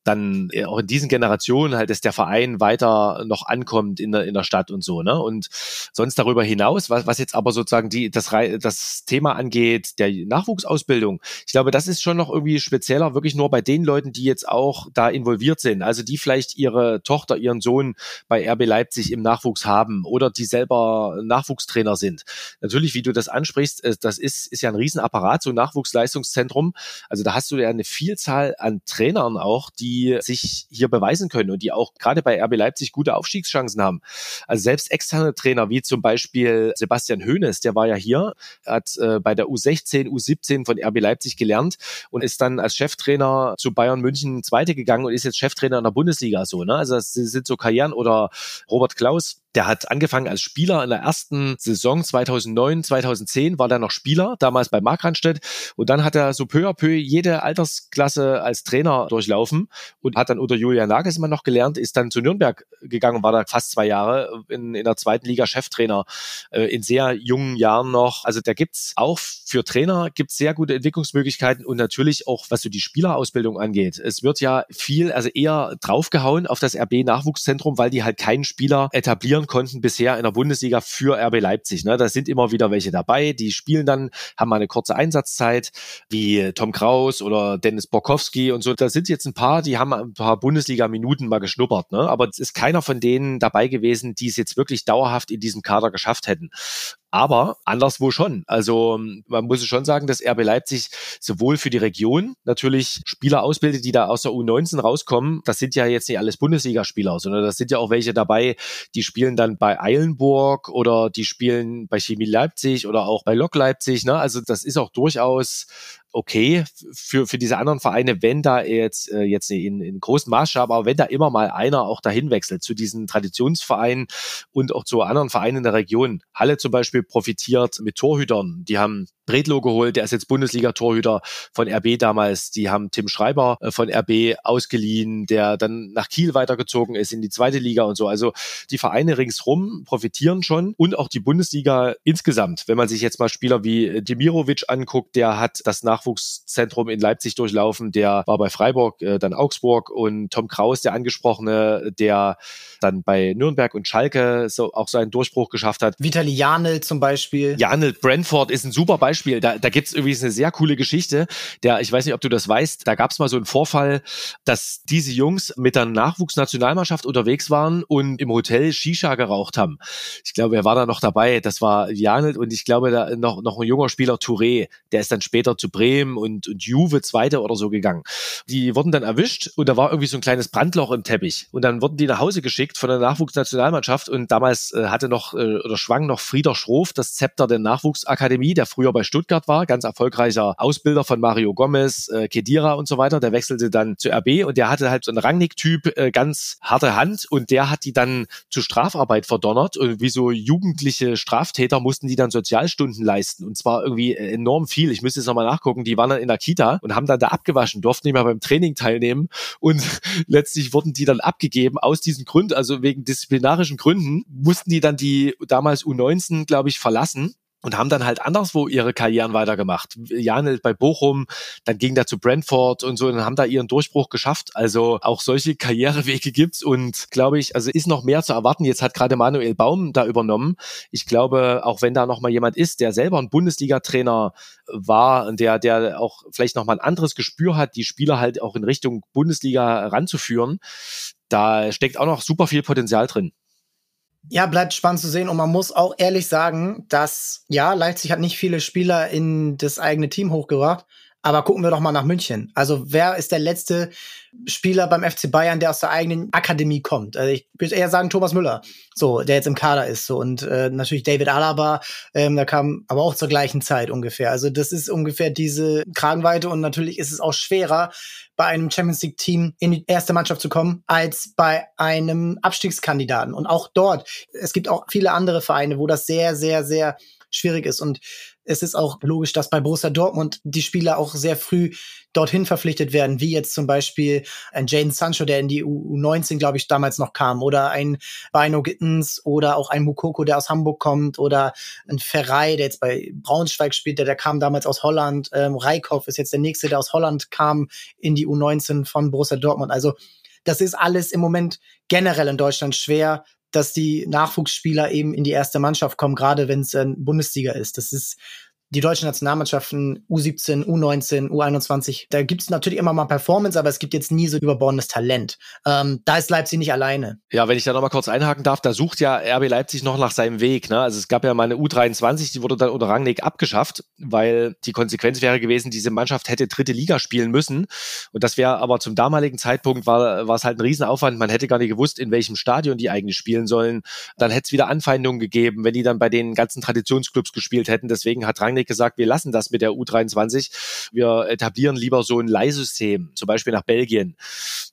dann äh, auch in diesen Generationen halt, dass der Verein weiter noch ankommt in der, in der Stadt und so, ne? Und sonst darüber hinaus, was, was jetzt aber sozusagen die, das, das Thema angeht, der Nachwuchsausbildung, ich glaube, das ist schon noch irgendwie spezieller, wirklich nur bei den Leuten, die jetzt auch da involviert sind, also die vielleicht ihre Tochter, ihren Sohn bei RB Leipzig im Nachwuchs haben oder die selber Nachwuchstrainer sind. Natürlich, wie du das ansprichst, äh, das ist, ist ja ein Riesenapparat, so ein Nachwuchsleistungszentrum. Also da hast du ja eine Vielzahl an Trainern auch, die die sich hier beweisen können und die auch gerade bei RB Leipzig gute Aufstiegschancen haben. Also selbst externe Trainer wie zum Beispiel Sebastian Hoeneß, der war ja hier, hat äh, bei der U16, U17 von RB Leipzig gelernt und ist dann als Cheftrainer zu Bayern München Zweite gegangen und ist jetzt Cheftrainer in der Bundesliga so. Ne? Also das sind so Karrieren oder Robert Klaus, der hat angefangen als Spieler in der ersten Saison 2009, 2010 war der noch Spieler, damals bei Markranstädt. Und dann hat er so peu à peu jede Altersklasse als Trainer durchlaufen und hat dann unter Julian Nagelsmann noch gelernt, ist dann zu Nürnberg gegangen, war da fast zwei Jahre in, in der zweiten Liga Cheftrainer, äh, in sehr jungen Jahren noch. Also da gibt's auch für Trainer gibt's sehr gute Entwicklungsmöglichkeiten und natürlich auch, was so die Spielerausbildung angeht. Es wird ja viel, also eher draufgehauen auf das RB-Nachwuchszentrum, weil die halt keinen Spieler etablieren konnten bisher in der Bundesliga für RB Leipzig. Ne? Da sind immer wieder welche dabei, die spielen dann, haben mal eine kurze Einsatzzeit, wie Tom Kraus oder Dennis Borkowski und so. Da sind jetzt ein paar, die haben ein paar Bundesliga-Minuten mal geschnuppert. Ne? Aber es ist keiner von denen dabei gewesen, die es jetzt wirklich dauerhaft in diesem Kader geschafft hätten aber anderswo schon. Also man muss schon sagen, dass RB Leipzig sowohl für die Region natürlich Spieler ausbildet, die da aus der U19 rauskommen. Das sind ja jetzt nicht alles Bundesligaspieler, sondern das sind ja auch welche dabei, die spielen dann bei Eilenburg oder die spielen bei Chemie Leipzig oder auch bei Lok Leipzig. Ne? Also das ist auch durchaus okay für, für diese anderen Vereine, wenn da jetzt, äh, jetzt in, in großem Maßstab, aber wenn da immer mal einer auch dahin wechselt zu diesen Traditionsvereinen und auch zu anderen Vereinen in der Region. Halle zum Beispiel profitiert mit Torhütern. Die haben Bredlo geholt, der ist jetzt Bundesliga-Torhüter von RB damals. Die haben Tim Schreiber äh, von RB ausgeliehen, der dann nach Kiel weitergezogen ist in die zweite Liga und so. Also die Vereine ringsrum profitieren schon und auch die Bundesliga insgesamt. Wenn man sich jetzt mal Spieler wie Demirovic anguckt, der hat das Nachwuchszentrum in Leipzig durchlaufen, der war bei Freiburg, äh, dann Augsburg und Tom Kraus, der angesprochene, der dann bei Nürnberg und Schalke so auch seinen Durchbruch geschafft hat. Vitali Janel zum Beispiel. Janel Brentford ist ein super Beispiel. Da, da gibt es irgendwie eine sehr coole Geschichte. Der, ich weiß nicht, ob du das weißt, da gab es mal so einen Vorfall, dass diese Jungs mit der Nachwuchsnationalmannschaft unterwegs waren und im Hotel Shisha geraucht haben. Ich glaube, er war da noch dabei. Das war Janel und ich glaube, da noch, noch ein junger Spieler Touré, der ist dann später zu Bremen und, und Juve Zweite oder so gegangen. Die wurden dann erwischt und da war irgendwie so ein kleines Brandloch im Teppich. Und dann wurden die nach Hause geschickt von der Nachwuchsnationalmannschaft und damals äh, hatte noch äh, oder schwang noch Frieder Schroff das Zepter der Nachwuchsakademie, der früher bei Stuttgart war, ganz erfolgreicher Ausbilder von Mario Gomez, äh, Kedira und so weiter. Der wechselte dann zu RB und der hatte halt so einen Rangnick-Typ, äh, ganz harte Hand und der hat die dann zu Strafarbeit verdonnert und wie so jugendliche Straftäter mussten die dann Sozialstunden leisten und zwar irgendwie enorm viel. Ich müsste jetzt nochmal nachgucken. Die waren dann in der Kita und haben dann da abgewaschen, durften nicht mehr beim Training teilnehmen. Und letztlich wurden die dann abgegeben aus diesen Gründen, also wegen disziplinarischen Gründen, mussten die dann die damals U19, glaube ich, verlassen und haben dann halt anderswo ihre Karrieren weitergemacht. Janel bei Bochum, dann ging da zu Brentford und so und haben da ihren Durchbruch geschafft. Also auch solche Karrierewege gibt's und glaube ich, also ist noch mehr zu erwarten. Jetzt hat gerade Manuel Baum da übernommen. Ich glaube, auch wenn da noch mal jemand ist, der selber ein Bundesliga-Trainer war, der der auch vielleicht noch mal ein anderes Gespür hat, die Spieler halt auch in Richtung Bundesliga ranzuführen, da steckt auch noch super viel Potenzial drin. Ja, bleibt spannend zu sehen. Und man muss auch ehrlich sagen, dass ja, Leipzig hat nicht viele Spieler in das eigene Team hochgebracht, aber gucken wir doch mal nach München. Also wer ist der letzte Spieler beim FC Bayern, der aus der eigenen Akademie kommt? Also ich würde eher sagen Thomas Müller, so der jetzt im Kader ist. So und äh, natürlich David Alaba, ähm, der kam aber auch zur gleichen Zeit ungefähr. Also das ist ungefähr diese Kragenweite und natürlich ist es auch schwerer bei einem Champions League Team in die erste Mannschaft zu kommen als bei einem Abstiegskandidaten. Und auch dort, es gibt auch viele andere Vereine, wo das sehr, sehr, sehr schwierig ist. Und es ist auch logisch, dass bei Borussia Dortmund die Spieler auch sehr früh dorthin verpflichtet werden, wie jetzt zum Beispiel ein Jaden Sancho, der in die U19, glaube ich, damals noch kam, oder ein Bino Gittens oder auch ein Mukoko, der aus Hamburg kommt, oder ein Ferrei, der jetzt bei Braunschweig spielt, der, der kam damals aus Holland. Ähm, Reikhoff ist jetzt der nächste, der aus Holland kam in die U19 von Borussia Dortmund. Also das ist alles im Moment generell in Deutschland schwer dass die Nachwuchsspieler eben in die erste Mannschaft kommen, gerade wenn es ein Bundesliga ist. Das ist die deutschen Nationalmannschaften U17, U19, U21, da gibt es natürlich immer mal Performance, aber es gibt jetzt nie so überbordendes Talent. Ähm, da ist Leipzig nicht alleine. Ja, wenn ich da nochmal kurz einhaken darf, da sucht ja RB Leipzig noch nach seinem Weg. Ne? Also es gab ja mal eine U23, die wurde dann unter Rangnick abgeschafft, weil die Konsequenz wäre gewesen, diese Mannschaft hätte dritte Liga spielen müssen. Und das wäre aber zum damaligen Zeitpunkt war, war es halt ein Riesenaufwand. Man hätte gar nicht gewusst, in welchem Stadion die eigentlich spielen sollen. Dann hätte es wieder Anfeindungen gegeben, wenn die dann bei den ganzen Traditionsclubs gespielt hätten. Deswegen hat Rangnick Rangnick gesagt, wir lassen das mit der U23. Wir etablieren lieber so ein Leihsystem, zum Beispiel nach Belgien,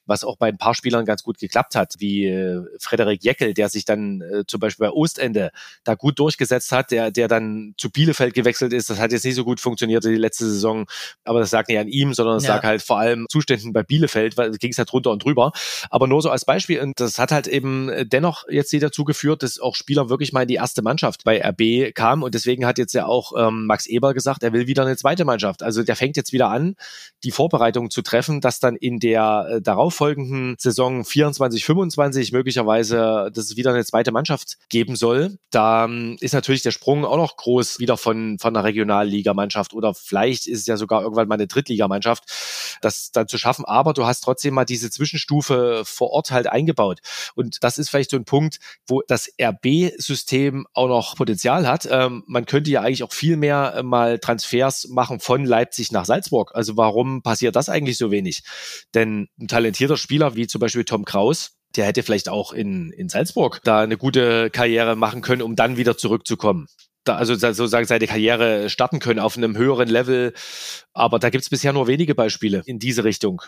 was auch bei ein paar Spielern ganz gut geklappt hat, wie äh, Frederik Jeckel, der sich dann äh, zum Beispiel bei Ostende da gut durchgesetzt hat, der, der dann zu Bielefeld gewechselt ist. Das hat jetzt nicht so gut funktioniert die letzte Saison, aber das sagt nicht an ihm, sondern es ja. lag halt vor allem Zuständen bei Bielefeld, weil ging es halt drunter und drüber. Aber nur so als Beispiel, und das hat halt eben dennoch jetzt dazu geführt, dass auch Spieler wirklich mal in die erste Mannschaft bei RB kamen und deswegen hat jetzt ja auch ähm, Max Eber gesagt, er will wieder eine zweite Mannschaft. Also der fängt jetzt wieder an, die Vorbereitungen zu treffen, dass dann in der äh, darauffolgenden Saison 24, 25 möglicherweise, dass es wieder eine zweite Mannschaft geben soll. Da ähm, ist natürlich der Sprung auch noch groß wieder von, von einer Regionalligamannschaft oder vielleicht ist es ja sogar irgendwann mal eine Drittligamannschaft, das dann zu schaffen. Aber du hast trotzdem mal diese Zwischenstufe vor Ort halt eingebaut. Und das ist vielleicht so ein Punkt, wo das RB-System auch noch Potenzial hat. Ähm, man könnte ja eigentlich auch viel mehr äh, mal Transfers machen von Leipzig nach Salzburg. Also warum passiert das eigentlich so wenig? Denn ein talentierter Spieler wie zum Beispiel Tom Kraus, der hätte vielleicht auch in, in Salzburg da eine gute Karriere machen können, um dann wieder zurückzukommen. Da, also sozusagen seine Karriere starten können auf einem höheren Level. Aber da gibt es bisher nur wenige Beispiele in diese Richtung.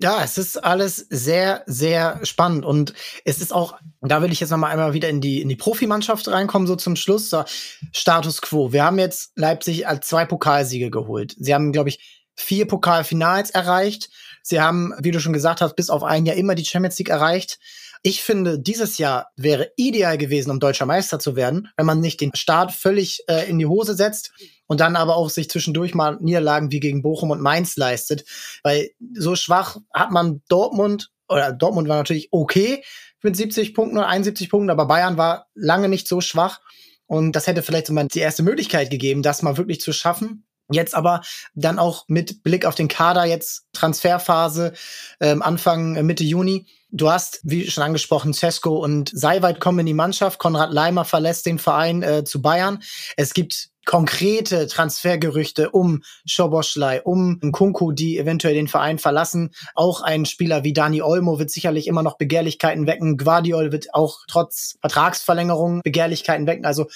Ja, es ist alles sehr, sehr spannend und es ist auch, da will ich jetzt nochmal einmal wieder in die, in die Profimannschaft reinkommen, so zum Schluss. So, Status Quo. Wir haben jetzt Leipzig als zwei Pokalsiege geholt. Sie haben, glaube ich, vier Pokalfinals erreicht. Sie haben, wie du schon gesagt hast, bis auf ein Jahr immer die Champions League erreicht. Ich finde, dieses Jahr wäre ideal gewesen, um deutscher Meister zu werden, wenn man nicht den Start völlig äh, in die Hose setzt und dann aber auch sich zwischendurch mal Niederlagen wie gegen Bochum und Mainz leistet. Weil so schwach hat man Dortmund, oder Dortmund war natürlich okay mit 70 Punkten oder 71 Punkten, aber Bayern war lange nicht so schwach. Und das hätte vielleicht so mal die erste Möglichkeit gegeben, das mal wirklich zu schaffen. Jetzt aber dann auch mit Blick auf den Kader, jetzt Transferphase, ähm, Anfang äh, Mitte Juni. Du hast, wie schon angesprochen, Cesco und Seiweit kommen in die Mannschaft. Konrad Leimer verlässt den Verein äh, zu Bayern. Es gibt konkrete Transfergerüchte um Schoboschlei, um Nkunku, die eventuell den Verein verlassen. Auch ein Spieler wie Dani Olmo wird sicherlich immer noch Begehrlichkeiten wecken. Guardiol wird auch trotz Vertragsverlängerung Begehrlichkeiten wecken. Also,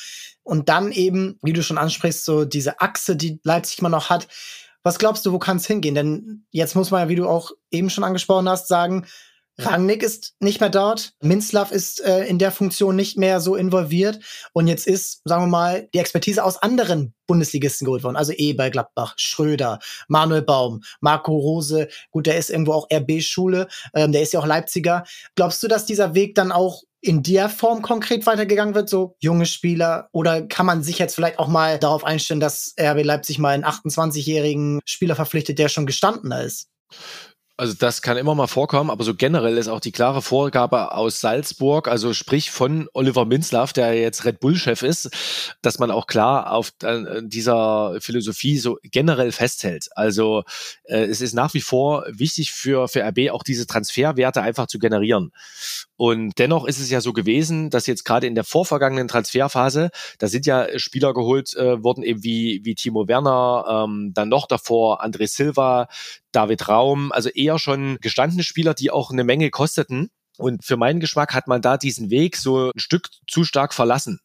und dann eben, wie du schon ansprichst, so diese Achse, die Leipzig immer noch hat. Was glaubst du, wo kann es hingehen? Denn jetzt muss man ja, wie du auch eben schon angesprochen hast, sagen, Rangnick ist nicht mehr dort. Minzlaff ist äh, in der Funktion nicht mehr so involviert. Und jetzt ist, sagen wir mal, die Expertise aus anderen Bundesligisten geholt worden. Also bei Gladbach, Schröder, Manuel Baum, Marco Rose. Gut, der ist irgendwo auch RB-Schule. Ähm, der ist ja auch Leipziger. Glaubst du, dass dieser Weg dann auch in der Form konkret weitergegangen wird, so junge Spieler? Oder kann man sich jetzt vielleicht auch mal darauf einstellen, dass RB Leipzig mal einen 28-jährigen Spieler verpflichtet, der schon gestandener ist? Also das kann immer mal vorkommen, aber so generell ist auch die klare Vorgabe aus Salzburg, also sprich von Oliver Minzlaff, der jetzt Red Bull-Chef ist, dass man auch klar auf äh, dieser Philosophie so generell festhält. Also äh, es ist nach wie vor wichtig für, für RB auch diese Transferwerte einfach zu generieren. Und dennoch ist es ja so gewesen, dass jetzt gerade in der vorvergangenen Transferphase, da sind ja Spieler geholt äh, worden, eben wie, wie Timo Werner, ähm, dann noch davor André Silva, David Raum, also eher schon gestandene Spieler, die auch eine Menge kosteten. Und für meinen Geschmack hat man da diesen Weg so ein Stück zu stark verlassen.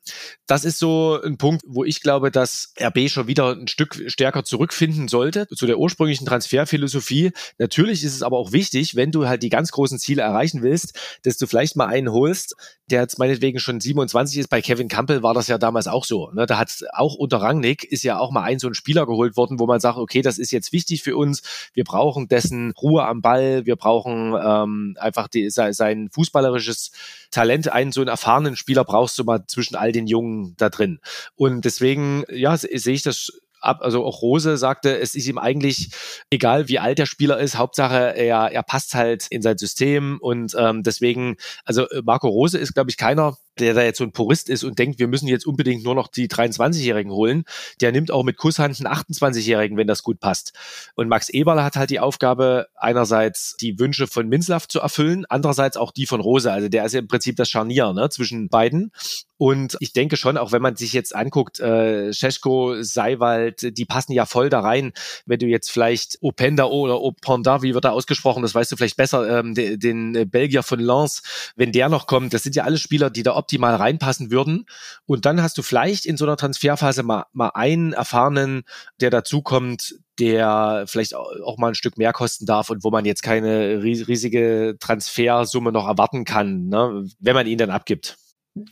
Das ist so ein Punkt, wo ich glaube, dass RB schon wieder ein Stück stärker zurückfinden sollte zu der ursprünglichen Transferphilosophie. Natürlich ist es aber auch wichtig, wenn du halt die ganz großen Ziele erreichen willst, dass du vielleicht mal einen holst, der jetzt meinetwegen schon 27 ist. Bei Kevin Campbell war das ja damals auch so. Ne? Da hat auch unter Rangnick ist ja auch mal ein so ein Spieler geholt worden, wo man sagt, okay, das ist jetzt wichtig für uns. Wir brauchen dessen Ruhe am Ball. Wir brauchen ähm, einfach die, sein fußballerisches Talent. Einen so einen erfahrenen Spieler brauchst du mal zwischen all den Jungen da drin. Und deswegen, ja, sehe ich das ab, also auch Rose sagte, es ist ihm eigentlich egal, wie alt der Spieler ist, Hauptsache er, er passt halt in sein System und ähm, deswegen, also äh, Marco Rose ist, glaube ich, keiner, der da jetzt so ein Purist ist und denkt, wir müssen jetzt unbedingt nur noch die 23-Jährigen holen. Der nimmt auch mit Kusshand einen 28-Jährigen, wenn das gut passt. Und Max Eberle hat halt die Aufgabe, einerseits die Wünsche von Minzlaff zu erfüllen, andererseits auch die von Rose. Also der ist ja im Prinzip das Scharnier ne, zwischen beiden. Und ich denke schon, auch wenn man sich jetzt anguckt, äh, Scheschko, Seiwald, die passen ja voll da rein. Wenn du jetzt vielleicht Openda oder Openda, wie wird da ausgesprochen, das weißt du vielleicht besser, ähm, den, den Belgier von Lens, wenn der noch kommt, das sind ja alle Spieler, die da optimal reinpassen würden. Und dann hast du vielleicht in so einer Transferphase mal, mal einen erfahrenen, der dazukommt, der vielleicht auch mal ein Stück mehr kosten darf und wo man jetzt keine riesige Transfersumme noch erwarten kann, ne, wenn man ihn dann abgibt.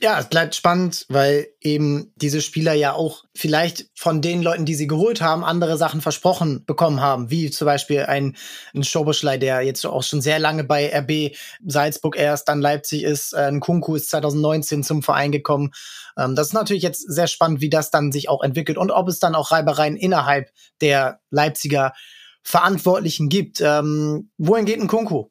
Ja, es bleibt spannend, weil eben diese Spieler ja auch vielleicht von den Leuten, die sie geholt haben, andere Sachen versprochen bekommen haben, wie zum Beispiel ein, ein Schoboschlei, der jetzt auch schon sehr lange bei RB Salzburg erst, dann Leipzig ist, äh, ein Kunku ist 2019 zum Verein gekommen. Ähm, das ist natürlich jetzt sehr spannend, wie das dann sich auch entwickelt und ob es dann auch Reibereien innerhalb der Leipziger Verantwortlichen gibt. Ähm, wohin geht ein Kunku?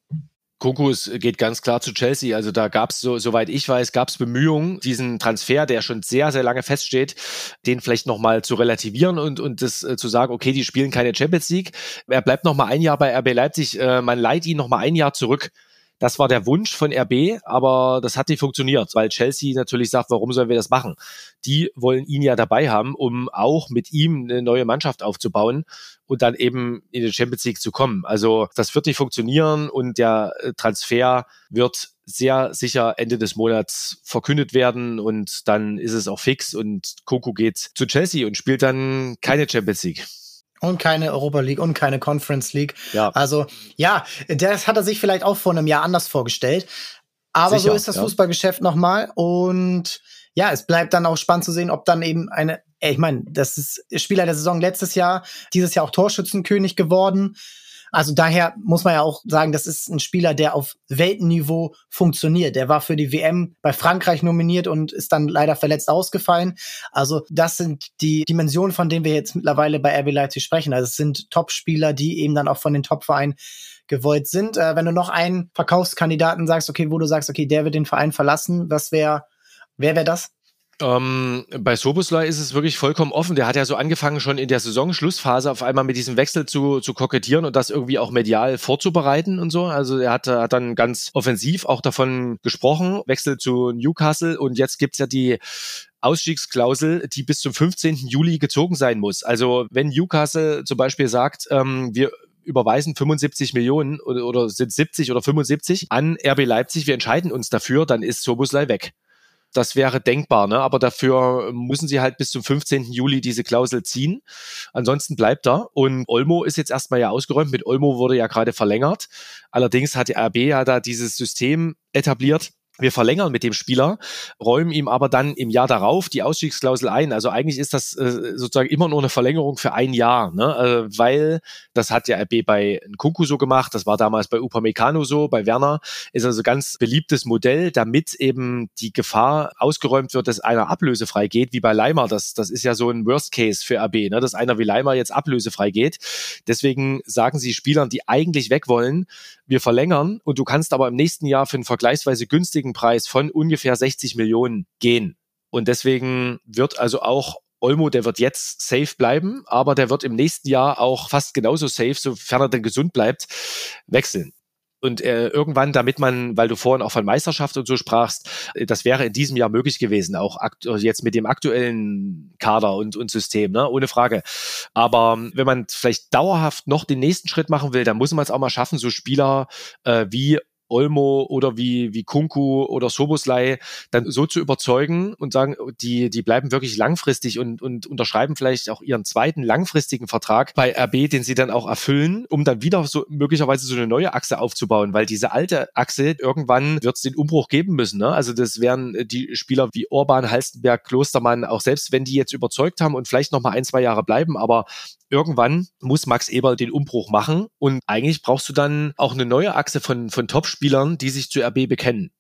Kokus geht ganz klar zu Chelsea. Also da gab es, so, soweit ich weiß, gab es Bemühungen, diesen Transfer, der schon sehr, sehr lange feststeht, den vielleicht nochmal zu relativieren und, und das äh, zu sagen, okay, die spielen keine Champions League. Er bleibt nochmal ein Jahr bei RB Leipzig. Äh, man leiht ihn nochmal ein Jahr zurück. Das war der Wunsch von RB, aber das hat nicht funktioniert, weil Chelsea natürlich sagt, warum sollen wir das machen? Die wollen ihn ja dabei haben, um auch mit ihm eine neue Mannschaft aufzubauen und dann eben in die Champions League zu kommen. Also das wird nicht funktionieren und der äh, Transfer wird sehr sicher Ende des Monats verkündet werden und dann ist es auch fix und Coco geht zu Chelsea und spielt dann keine Champions League. Und keine Europa League und keine Conference League. Ja. Also, ja, das hat er sich vielleicht auch vor einem Jahr anders vorgestellt. Aber Sicher, so ist das ja. Fußballgeschäft nochmal. Und ja, es bleibt dann auch spannend zu sehen, ob dann eben eine, ich meine, das ist Spieler der Saison letztes Jahr, dieses Jahr auch Torschützenkönig geworden. Also daher muss man ja auch sagen, das ist ein Spieler, der auf Weltenniveau funktioniert. Der war für die WM bei Frankreich nominiert und ist dann leider verletzt ausgefallen. Also das sind die Dimensionen, von denen wir jetzt mittlerweile bei RB Leipzig sprechen. Also es sind Top-Spieler, die eben dann auch von den Top-Vereinen gewollt sind. Äh, wenn du noch einen Verkaufskandidaten sagst, okay, wo du sagst, okay, der wird den Verein verlassen, was wäre, wer wäre das? Ähm, bei Soboslai ist es wirklich vollkommen offen. Der hat ja so angefangen, schon in der Saisonschlussphase auf einmal mit diesem Wechsel zu, zu kokettieren und das irgendwie auch medial vorzubereiten und so. Also er hat, hat dann ganz offensiv auch davon gesprochen, Wechsel zu Newcastle und jetzt gibt's ja die Ausstiegsklausel, die bis zum 15. Juli gezogen sein muss. Also wenn Newcastle zum Beispiel sagt, ähm, wir überweisen 75 Millionen oder, oder sind 70 oder 75 an RB Leipzig, wir entscheiden uns dafür, dann ist Soboslai weg. Das wäre denkbar, ne? aber dafür müssen sie halt bis zum 15. Juli diese Klausel ziehen. Ansonsten bleibt er. Und Olmo ist jetzt erstmal ja ausgeräumt. Mit Olmo wurde ja gerade verlängert. Allerdings hat die RB ja da dieses System etabliert, wir verlängern mit dem Spieler, räumen ihm aber dann im Jahr darauf die Ausstiegsklausel ein. Also eigentlich ist das äh, sozusagen immer nur eine Verlängerung für ein Jahr, ne? äh, weil das hat ja RB bei Nkunku so gemacht, das war damals bei Upamecano so, bei Werner ist also ganz beliebtes Modell, damit eben die Gefahr ausgeräumt wird, dass einer ablösefrei geht, wie bei Leimer. Das, das ist ja so ein Worst Case für RB, ne? dass einer wie Leimer jetzt ablösefrei geht. Deswegen sagen sie Spielern, die eigentlich weg wollen, wir verlängern und du kannst aber im nächsten Jahr für einen vergleichsweise günstigen Preis von ungefähr 60 Millionen gehen. Und deswegen wird also auch Olmo, der wird jetzt safe bleiben, aber der wird im nächsten Jahr auch fast genauso safe, sofern er denn gesund bleibt, wechseln. Und äh, irgendwann, damit man, weil du vorhin auch von Meisterschaft und so sprachst, äh, das wäre in diesem Jahr möglich gewesen, auch jetzt mit dem aktuellen Kader und, und System, ne? ohne Frage. Aber ähm, wenn man vielleicht dauerhaft noch den nächsten Schritt machen will, dann muss man es auch mal schaffen, so Spieler äh, wie Olmo oder wie, wie Kunku oder Soboslai dann so zu überzeugen und sagen, die, die bleiben wirklich langfristig und, und unterschreiben vielleicht auch ihren zweiten langfristigen Vertrag bei RB, den sie dann auch erfüllen, um dann wieder so möglicherweise so eine neue Achse aufzubauen, weil diese alte Achse, irgendwann wird es den Umbruch geben müssen. Ne? Also das wären die Spieler wie Orban, Halstenberg, Klostermann, auch selbst wenn die jetzt überzeugt haben und vielleicht noch mal ein, zwei Jahre bleiben, aber irgendwann muss Max Eber den Umbruch machen und eigentlich brauchst du dann auch eine neue Achse von, von Top-Spielern, die sich zu RB bekennen.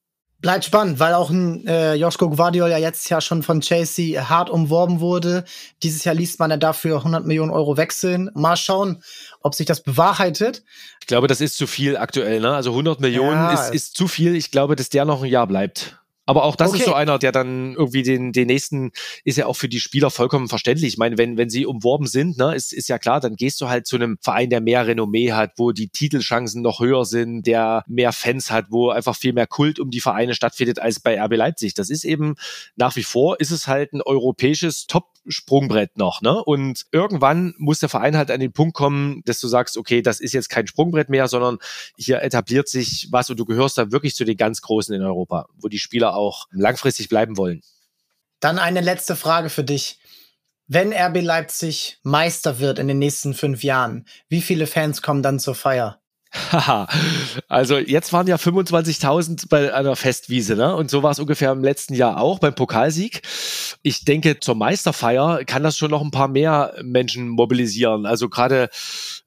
Bleibt spannend, weil auch ein äh, Josko Guardiol ja jetzt ja schon von Chelsea hart umworben wurde. Dieses Jahr liest man ja dafür 100 Millionen Euro wechseln. Mal schauen, ob sich das bewahrheitet. Ich glaube, das ist zu viel aktuell. Ne? Also 100 Millionen ja, ist, ist zu viel. Ich glaube, dass der noch ein Jahr bleibt. Aber auch das okay. ist so einer, der dann irgendwie den, den nächsten, ist ja auch für die Spieler vollkommen verständlich. Ich meine, wenn, wenn sie umworben sind, ne, ist, ist ja klar, dann gehst du halt zu einem Verein, der mehr Renommee hat, wo die Titelchancen noch höher sind, der mehr Fans hat, wo einfach viel mehr Kult um die Vereine stattfindet als bei RB Leipzig. Das ist eben nach wie vor, ist es halt ein europäisches Top Sprungbrett noch, ne? Und irgendwann muss der Verein halt an den Punkt kommen, dass du sagst, okay, das ist jetzt kein Sprungbrett mehr, sondern hier etabliert sich was und du gehörst da wirklich zu den ganz Großen in Europa, wo die Spieler auch langfristig bleiben wollen. Dann eine letzte Frage für dich. Wenn RB Leipzig Meister wird in den nächsten fünf Jahren, wie viele Fans kommen dann zur Feier? Haha, also jetzt waren ja 25.000 bei einer Festwiese, ne? Und so war es ungefähr im letzten Jahr auch beim Pokalsieg. Ich denke, zur Meisterfeier kann das schon noch ein paar mehr Menschen mobilisieren. Also gerade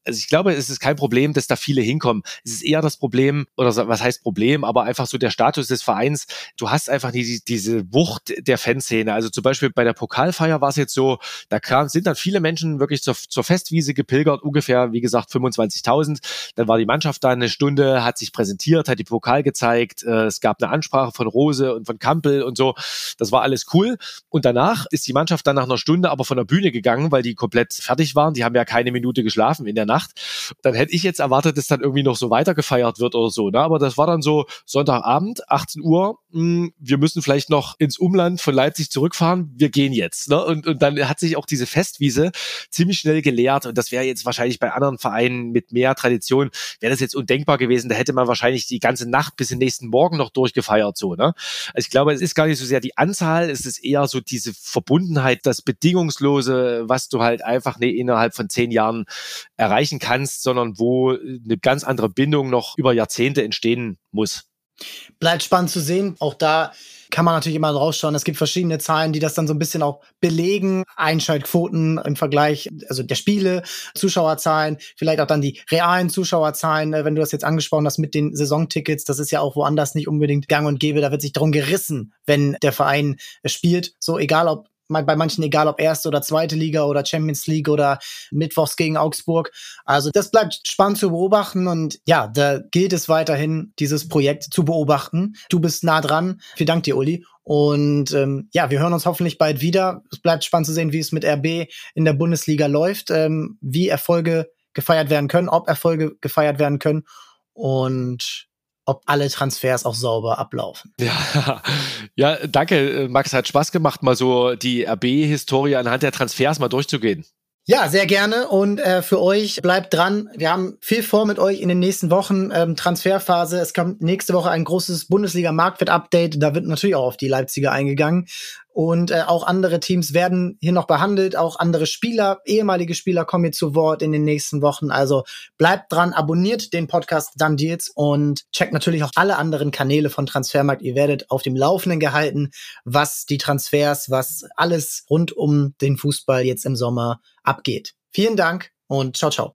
also ich glaube, es ist kein Problem, dass da viele hinkommen. Es ist eher das Problem, oder was heißt Problem, aber einfach so der Status des Vereins. Du hast einfach die, diese Wucht der Fanszene. Also zum Beispiel bei der Pokalfeier war es jetzt so, da kam, sind dann viele Menschen wirklich zur, zur Festwiese gepilgert, ungefähr, wie gesagt, 25.000. Dann war die Mannschaft da eine Stunde, hat sich präsentiert, hat die Pokal gezeigt. Äh, es gab eine Ansprache von Rose und von Kampel und so. Das war alles cool. Und danach ist die Mannschaft dann nach einer Stunde aber von der Bühne gegangen, weil die komplett fertig waren. Die haben ja keine Minute geschlafen in der Nacht. Nacht. Dann hätte ich jetzt erwartet, dass dann irgendwie noch so weiter gefeiert wird oder so. Ne? Aber das war dann so Sonntagabend, 18 Uhr. Mh, hm, wir müssen vielleicht noch ins Umland von Leipzig zurückfahren. Wir gehen jetzt. Ne? Und, und dann hat sich auch diese Festwiese ziemlich schnell geleert. Und das wäre jetzt wahrscheinlich bei anderen Vereinen mit mehr Tradition, wäre das jetzt undenkbar gewesen. Da hätte man wahrscheinlich die ganze Nacht bis den nächsten Morgen noch durchgefeiert. So, ne? Also ich glaube, es ist gar nicht so sehr die Anzahl, es ist eher so diese Verbundenheit, das Bedingungslose, was du halt einfach ne, innerhalb von zehn Jahren erreicht erreichen kannst, sondern wo eine ganz andere Bindung noch über Jahrzehnte entstehen muss. Bleibt spannend zu sehen. Auch da kann man natürlich immer rausschauen. Es gibt verschiedene Zahlen, die das dann so ein bisschen auch belegen. Einschaltquoten im Vergleich, also der Spiele, Zuschauerzahlen, vielleicht auch dann die realen Zuschauerzahlen, äh, wenn du das jetzt angesprochen hast mit den Saisontickets. Das ist ja auch woanders nicht unbedingt gang und gäbe. Da wird sich darum gerissen, wenn der Verein spielt. So egal ob bei manchen egal ob erste oder zweite Liga oder Champions League oder Mittwochs gegen Augsburg. Also das bleibt spannend zu beobachten und ja, da gilt es weiterhin, dieses Projekt zu beobachten. Du bist nah dran. Vielen Dank dir, Uli. Und ähm, ja, wir hören uns hoffentlich bald wieder. Es bleibt spannend zu sehen, wie es mit RB in der Bundesliga läuft, ähm, wie Erfolge gefeiert werden können, ob Erfolge gefeiert werden können. Und ob alle Transfers auch sauber ablaufen. Ja, ja danke, Max. Hat Spaß gemacht, mal so die RB-Historie anhand der Transfers mal durchzugehen. Ja, sehr gerne. Und äh, für euch bleibt dran. Wir haben viel vor mit euch in den nächsten Wochen. Ähm, Transferphase. Es kommt nächste Woche ein großes Bundesliga-Marktwert-Update. Da wird natürlich auch auf die Leipziger eingegangen. Und äh, auch andere Teams werden hier noch behandelt. Auch andere Spieler, ehemalige Spieler kommen hier zu Wort in den nächsten Wochen. Also bleibt dran, abonniert den Podcast Dann Deals und checkt natürlich auch alle anderen Kanäle von Transfermarkt. Ihr werdet auf dem Laufenden gehalten, was die Transfers, was alles rund um den Fußball jetzt im Sommer abgeht. Vielen Dank und ciao, ciao.